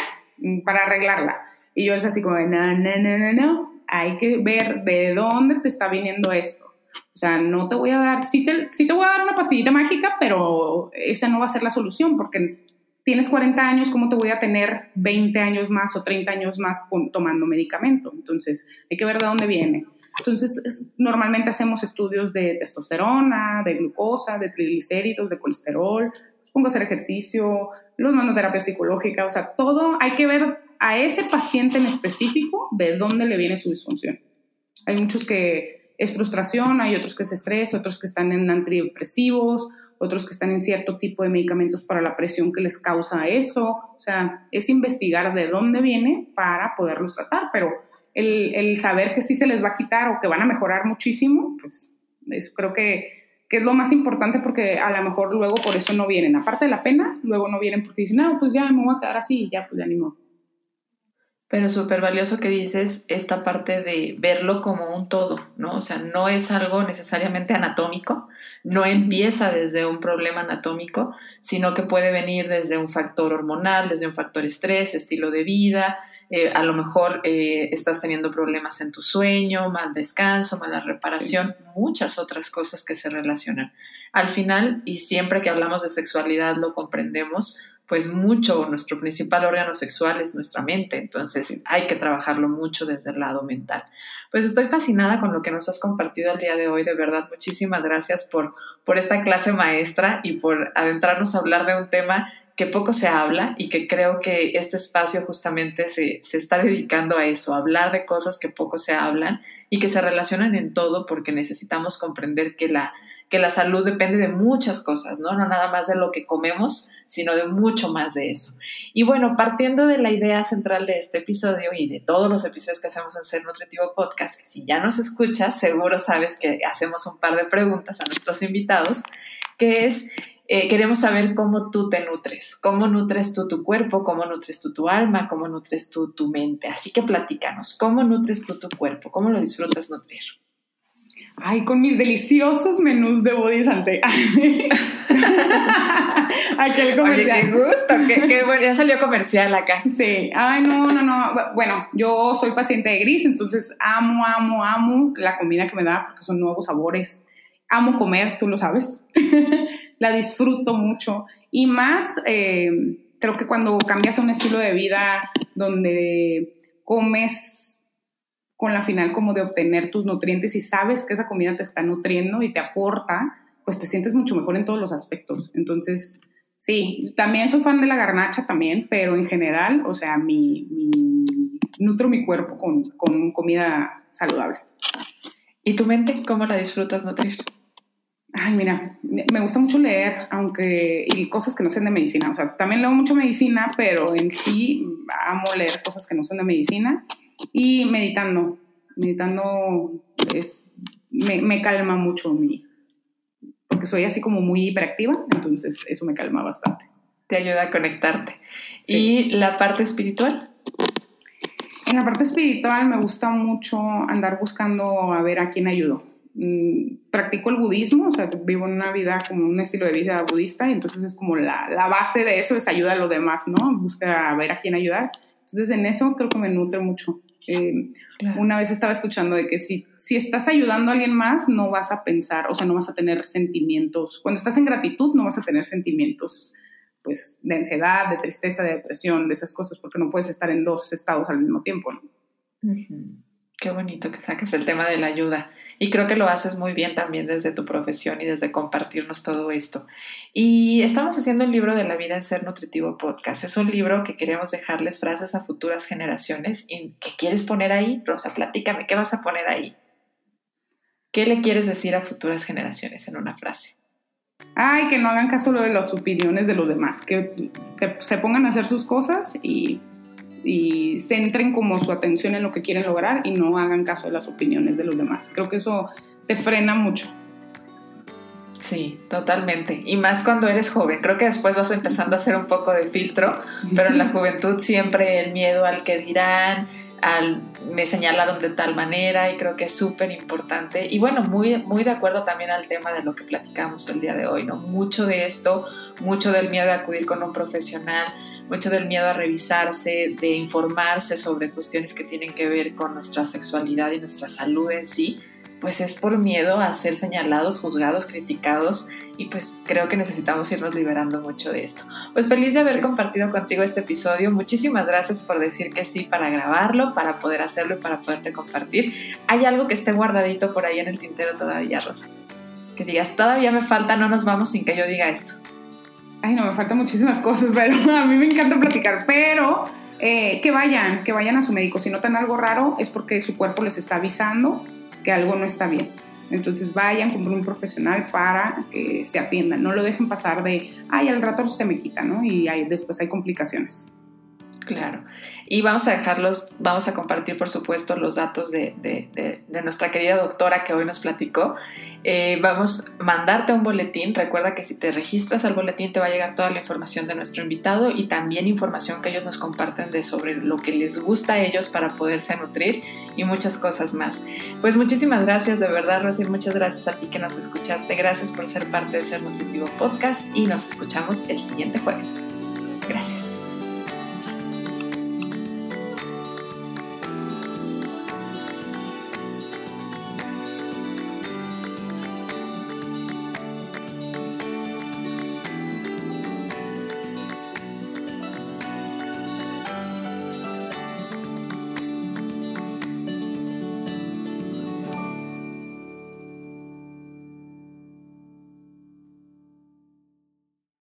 para arreglarla. Y yo es así como, no, no, no, no, no, hay que ver de dónde te está viniendo esto. O sea, no te voy a dar, sí te, sí te voy a dar una pastillita mágica, pero esa no va a ser la solución porque tienes 40 años, ¿cómo te voy a tener 20 años más o 30 años más tomando medicamento? Entonces, hay que ver de dónde viene. Entonces, normalmente hacemos estudios de testosterona, de glucosa, de triglicéridos, de colesterol, pongo a hacer ejercicio, los mando terapia psicológica, o sea, todo hay que ver a ese paciente en específico de dónde le viene su disfunción. Hay muchos que es frustración, hay otros que es estrés, otros que están en antidepresivos, otros que están en cierto tipo de medicamentos para la presión que les causa eso. O sea, es investigar de dónde viene para poderlos tratar, pero el, el saber que sí se les va a quitar o que van a mejorar muchísimo, pues eso creo que, que, es lo más importante porque a lo mejor luego por eso no vienen. Aparte de la pena, luego no vienen porque dicen, no, pues ya me voy a quedar así y ya, pues ya ni modo. Pero súper valioso que dices esta parte de verlo como un todo, ¿no? O sea, no es algo necesariamente anatómico, no empieza desde un problema anatómico, sino que puede venir desde un factor hormonal, desde un factor estrés, estilo de vida, eh, a lo mejor eh, estás teniendo problemas en tu sueño, mal descanso, mala reparación, muchas otras cosas que se relacionan. Al final, y siempre que hablamos de sexualidad lo comprendemos, pues mucho, nuestro principal órgano sexual es nuestra mente, entonces hay que trabajarlo mucho desde el lado mental. Pues estoy fascinada con lo que nos has compartido el día de hoy, de verdad, muchísimas gracias por, por esta clase maestra y por adentrarnos a hablar de un tema que poco se habla y que creo que este espacio justamente se, se está dedicando a eso, a hablar de cosas que poco se hablan y que se relacionan en todo porque necesitamos comprender que la que la salud depende de muchas cosas, ¿no? No nada más de lo que comemos, sino de mucho más de eso. Y bueno, partiendo de la idea central de este episodio y de todos los episodios que hacemos en Ser Nutritivo Podcast, si ya nos escuchas, seguro sabes que hacemos un par de preguntas a nuestros invitados, que es, eh, queremos saber cómo tú te nutres, cómo nutres tú tu cuerpo, cómo nutres tú tu alma, cómo nutres tú tu mente. Así que platícanos, ¿cómo nutres tú tu cuerpo? ¿Cómo lo disfrutas nutrir? Ay, con mis deliciosos menús de Body Santé. Aquel comercial. Oye, qué gusto, qué, bueno, ya salió comercial acá. Sí, ay, no, no, no. Bueno, yo soy paciente de gris, entonces amo, amo, amo la comida que me da porque son nuevos sabores. Amo comer, tú lo sabes. la disfruto mucho. Y más, eh, creo que cuando cambias a un estilo de vida donde comes con la final como de obtener tus nutrientes y sabes que esa comida te está nutriendo y te aporta, pues te sientes mucho mejor en todos los aspectos. Entonces, sí, también soy fan de la garnacha también, pero en general, o sea, mi, nutro mi cuerpo con, con comida saludable. ¿Y tu mente cómo la disfrutas nutrir? Ay, mira, me gusta mucho leer, aunque, y cosas que no sean de medicina. O sea, también leo mucho medicina, pero en sí amo leer cosas que no son de medicina. Y meditando, meditando es, me, calma mucho mi, porque soy así como muy hiperactiva, entonces eso me calma bastante. Te ayuda a conectarte. ¿Y la parte espiritual? En la parte espiritual me gusta mucho andar buscando a ver a quién ayudo. Mm, practico el budismo, o sea, vivo una vida como un estilo de vida budista y entonces es como la, la base de eso es ayuda a los demás, ¿no? Busca a ver a quién ayudar. Entonces en eso creo que me nutre mucho. Eh, una vez estaba escuchando de que si, si estás ayudando a alguien más, no vas a pensar, o sea, no vas a tener sentimientos. Cuando estás en gratitud, no vas a tener sentimientos pues de ansiedad, de tristeza, de depresión, de esas cosas, porque no puedes estar en dos estados al mismo tiempo. ¿no? Qué bonito que saques el tema de la ayuda. Y creo que lo haces muy bien también desde tu profesión y desde compartirnos todo esto. Y estamos haciendo el libro de la vida en Ser Nutritivo Podcast. Es un libro que queremos dejarles frases a futuras generaciones. ¿Y qué quieres poner ahí? Rosa, platícame, ¿qué vas a poner ahí? ¿Qué le quieres decir a futuras generaciones en una frase? Ay, que no hagan caso de las opiniones de los demás, que se pongan a hacer sus cosas y y centren como su atención en lo que quieren lograr y no hagan caso de las opiniones de los demás. Creo que eso te frena mucho. Sí, totalmente. Y más cuando eres joven. Creo que después vas empezando a hacer un poco de filtro, pero en la juventud siempre el miedo al que dirán, al me señalaron de tal manera y creo que es súper importante. Y bueno, muy, muy de acuerdo también al tema de lo que platicamos el día de hoy, ¿no? Mucho de esto, mucho del miedo a acudir con un profesional, mucho del miedo a revisarse, de informarse sobre cuestiones que tienen que ver con nuestra sexualidad y nuestra salud en sí, pues es por miedo a ser señalados, juzgados, criticados y pues creo que necesitamos irnos liberando mucho de esto. Pues feliz de haber compartido contigo este episodio. Muchísimas gracias por decir que sí para grabarlo, para poder hacerlo y para poderte compartir. ¿Hay algo que esté guardadito por ahí en el tintero todavía, Rosa? Que digas, todavía me falta, no nos vamos sin que yo diga esto. Ay, no, me faltan muchísimas cosas, pero a mí me encanta platicar. Pero eh, que vayan, que vayan a su médico. Si notan algo raro, es porque su cuerpo les está avisando que algo no está bien. Entonces vayan con un profesional para que se atiendan. No lo dejen pasar de, ay, al rato se me quita, ¿no? Y después hay complicaciones. Claro. Y vamos a dejarlos, vamos a compartir, por supuesto, los datos de, nuestra querida doctora que hoy nos platicó. Eh, vamos a mandarte un boletín. Recuerda que si te registras al boletín te va a llegar toda la información de nuestro invitado y también información que ellos nos comparten de sobre lo que les gusta a ellos para poderse nutrir y muchas cosas más. Pues muchísimas gracias, de verdad, Rosy. Muchas gracias a ti que nos escuchaste. Gracias por ser parte de Ser Nutritivo Podcast y nos escuchamos el siguiente jueves. Gracias.